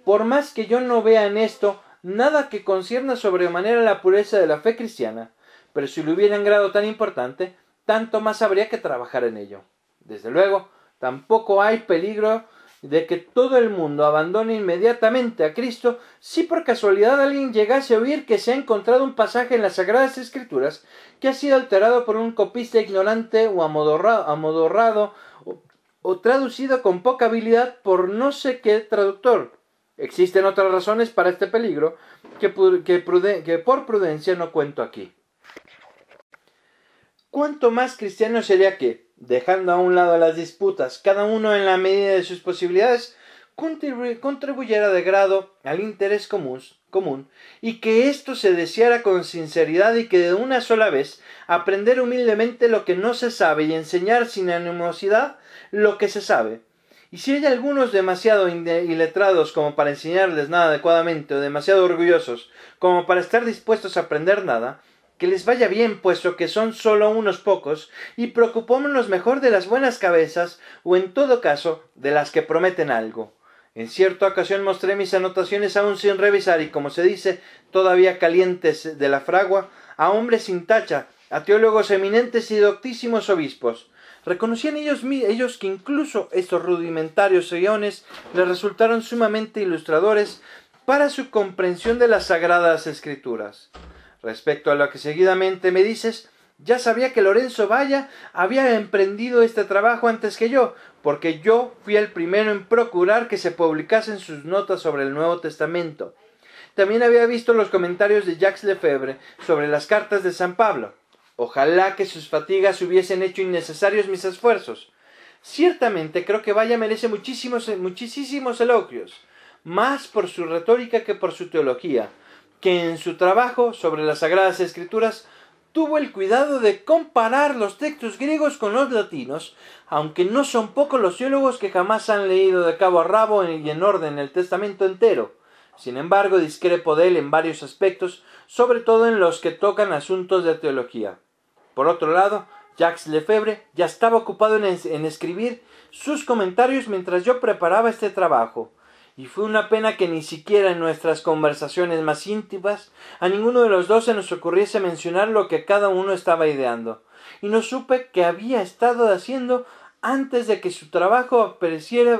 Por más que yo no vea en esto nada que concierna sobremanera la pureza de la fe cristiana, pero si lo hubiera en grado tan importante, tanto más habría que trabajar en ello. Desde luego, tampoco hay peligro de que todo el mundo abandone inmediatamente a Cristo si por casualidad alguien llegase a oír que se ha encontrado un pasaje en las Sagradas Escrituras que ha sido alterado por un copista ignorante o amodorrado, o, traducido con poca habilidad por no sé qué traductor. Existen otras razones para este peligro que, por prudencia no cuento aquí. ¿Cuánto más cristiano sería que, dejando a un lado las disputas, cada uno en la medida de sus posibilidades, contribuyera de grado al interés común, común, y que esto se deseara con sinceridad y que de una sola vez aprender humildemente lo que no se sabe y enseñar sin animosidad lo que se sabe. Y si hay algunos demasiado iletrados como para enseñarles nada adecuadamente o demasiado orgullosos como para estar dispuestos a aprender nada, que les vaya bien, puesto que son solo unos pocos, y preocupémonos mejor de las buenas cabezas, o en todo caso, de las que prometen algo. En cierta ocasión mostré mis anotaciones aún sin revisar, y como se dice, todavía calientes de la fragua, a hombres sin tacha, a teólogos eminentes y doctísimos obispos. Reconocían ellos, ellos que incluso estos rudimentarios guiones les resultaron sumamente ilustradores para su comprensión de las sagradas escrituras. Respecto a lo que seguidamente me dices, ya sabía que Lorenzo Valla había emprendido este trabajo antes que yo, porque yo fui el primero en procurar que se publicasen sus notas sobre el Nuevo Testamento. También había visto los comentarios de Jacques Lefebvre sobre las cartas de San Pablo. Ojalá que sus fatigas hubiesen hecho innecesarios mis esfuerzos. Ciertamente creo que Valla merece muchísimos, muchísimos elogios, más por su retórica que por su teología que en su trabajo sobre las Sagradas Escrituras tuvo el cuidado de comparar los textos griegos con los latinos, aunque no son pocos los teólogos que jamás han leído de cabo a rabo y en orden el Testamento entero. Sin embargo, discrepo de él en varios aspectos, sobre todo en los que tocan asuntos de teología. Por otro lado, Jacques Lefebvre ya estaba ocupado en, en escribir sus comentarios mientras yo preparaba este trabajo, y fue una pena que ni siquiera en nuestras conversaciones más íntimas a ninguno de los dos se nos ocurriese mencionar lo que cada uno estaba ideando, y no supe qué había estado haciendo antes de que su trabajo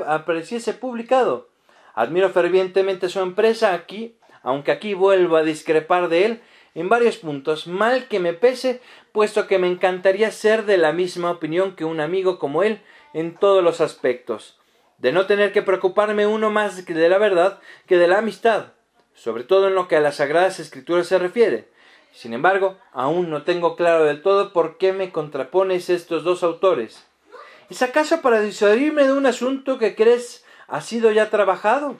apareciese publicado. Admiro fervientemente su empresa aquí, aunque aquí vuelvo a discrepar de él en varios puntos, mal que me pese, puesto que me encantaría ser de la misma opinión que un amigo como él en todos los aspectos de no tener que preocuparme uno más de la verdad que de la amistad, sobre todo en lo que a las sagradas escrituras se refiere. Sin embargo, aún no tengo claro del todo por qué me contrapones estos dos autores. ¿Es acaso para disuadirme de un asunto que crees ha sido ya trabajado?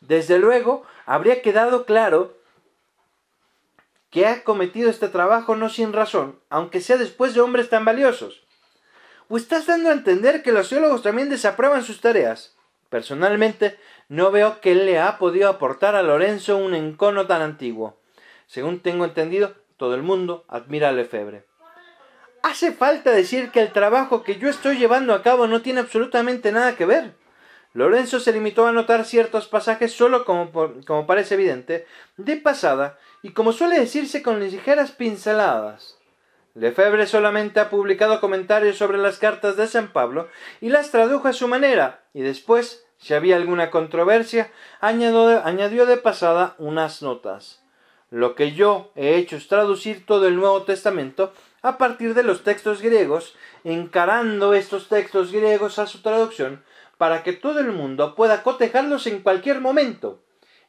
Desde luego, habría quedado claro que ha cometido este trabajo no sin razón, aunque sea después de hombres tan valiosos. ¿O estás dando a entender que los teólogos también desaprueban sus tareas? Personalmente, no veo que él le ha podido aportar a Lorenzo un encono tan antiguo. Según tengo entendido, todo el mundo admira a Lefebvre. ¿Hace falta decir que el trabajo que yo estoy llevando a cabo no tiene absolutamente nada que ver? Lorenzo se limitó a anotar ciertos pasajes solo como, como parece evidente, de pasada, y como suele decirse con ligeras pinceladas. Lefebvre solamente ha publicado comentarios sobre las cartas de San Pablo y las tradujo a su manera, y después, si había alguna controversia, añadió, de pasada unas notas. Lo que yo he hecho es traducir todo el Nuevo Testamento a partir de los textos griegos, encarando estos textos griegos a su traducción, para que todo el mundo pueda cotejarlos en cualquier momento.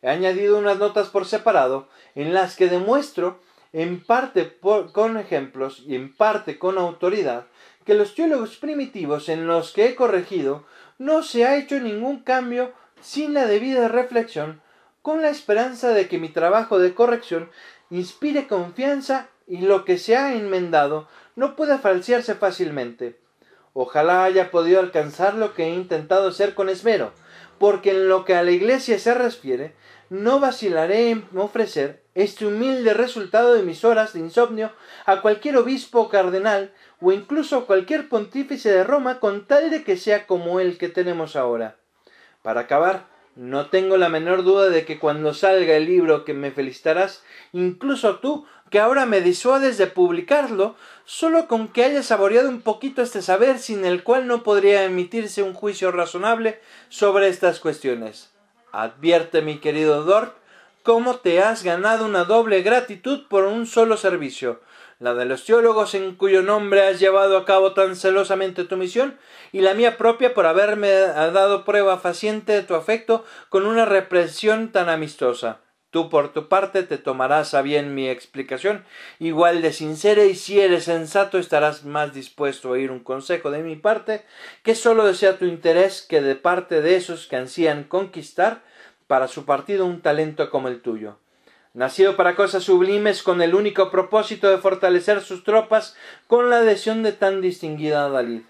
He añadido unas notas por separado, en las que demuestro en parte con ejemplos y en parte con autoridad, que los teólogos primitivos en los que he corregido no se ha hecho ningún cambio sin la debida reflexión, con la esperanza de que mi trabajo de corrección inspire confianza y lo que se ha enmendado no pueda falsearse fácilmente. Ojalá haya podido alcanzar lo que he intentado ser con esmero, porque en lo que a la Iglesia se refiere, no vacilaré en ofrecer este humilde resultado de mis horas de insomnio a cualquier obispo o cardenal o incluso a cualquier pontífice de Roma con tal de que sea como el que tenemos ahora. Para acabar, no tengo la menor duda de que cuando salga el libro que me felicitarás, incluso tú, que ahora me disuades de publicarlo, solo con que hayas saboreado un poquito este saber sin el cual no podría emitirse un juicio razonable sobre estas cuestiones. Advierte, mi querido Dort, cómo te has ganado una doble gratitud por un solo servicio, la de los teólogos en cuyo nombre has llevado a cabo tan celosamente tu misión, y la mía propia por haberme dado prueba faciente de tu afecto con una represión tan amistosa. Tú por tu parte te tomarás a bien mi explicación, igual de sincera, y si eres sensato estarás más dispuesto a oír un consejo de mi parte, que sólo desea tu interés que de parte de esos que ansían conquistar para su partido un talento como el tuyo. Nacido para cosas sublimes con el único propósito de fortalecer sus tropas con la adhesión de tan distinguida Dalid.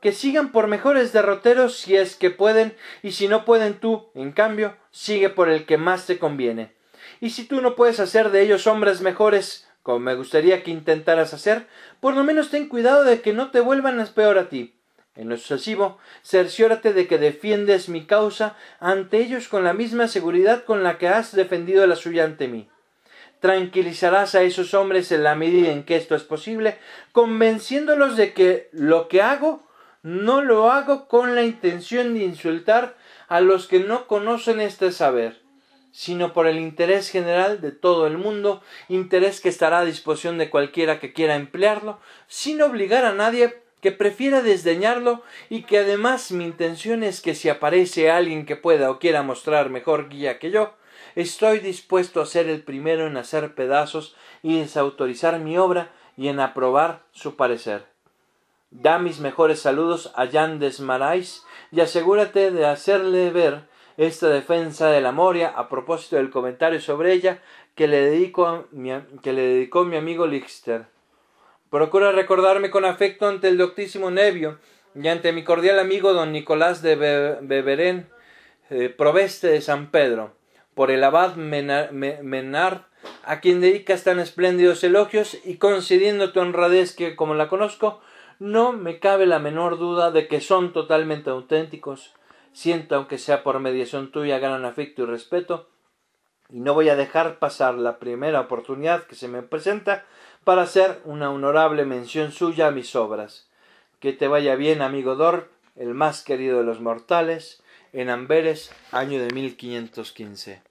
Que sigan por mejores derroteros si es que pueden, y si no pueden tú, en cambio, sigue por el que más te conviene. Y si tú no puedes hacer de ellos hombres mejores, como me gustaría que intentaras hacer, por lo menos ten cuidado de que no te vuelvan peor a ti. En lo sucesivo, cerciórate de que defiendes mi causa ante ellos con la misma seguridad con la que has defendido la suya ante mí. Tranquilizarás a esos hombres en la medida en que esto es posible, convenciéndolos de que lo que hago no lo hago con la intención de insultar a los que no conocen este saber, sino por el interés general de todo el mundo, interés que estará a disposición de cualquiera que quiera emplearlo, sin obligar a nadie que prefiera desdeñarlo y que además mi intención es que si aparece alguien que pueda o quiera mostrar mejor guía que yo, estoy dispuesto a ser el primero en hacer pedazos y desautorizar mi obra y en aprobar su parecer. Da mis mejores saludos a Jan Desmarais y asegúrate de hacerle ver esta defensa de la Moria a propósito del comentario sobre ella que le, dedico que le dedicó mi amigo Lichter. Procura recordarme con afecto ante el doctísimo Nevio y ante mi cordial amigo don Nicolás de Beberén, eh, proveste de San Pedro, por el abad Menard, a quien dedicas tan espléndidos elogios y concediendo tu honradez que, como la conozco, no me cabe la menor duda de que son totalmente auténticos. Siento, aunque sea por mediación tuya, gran afecto y respeto, y no voy a dejar pasar la primera oportunidad que se me presenta para hacer una honorable mención suya a mis obras. Que te vaya bien, amigo Dor, el más querido de los mortales, en Amberes, año de 1515.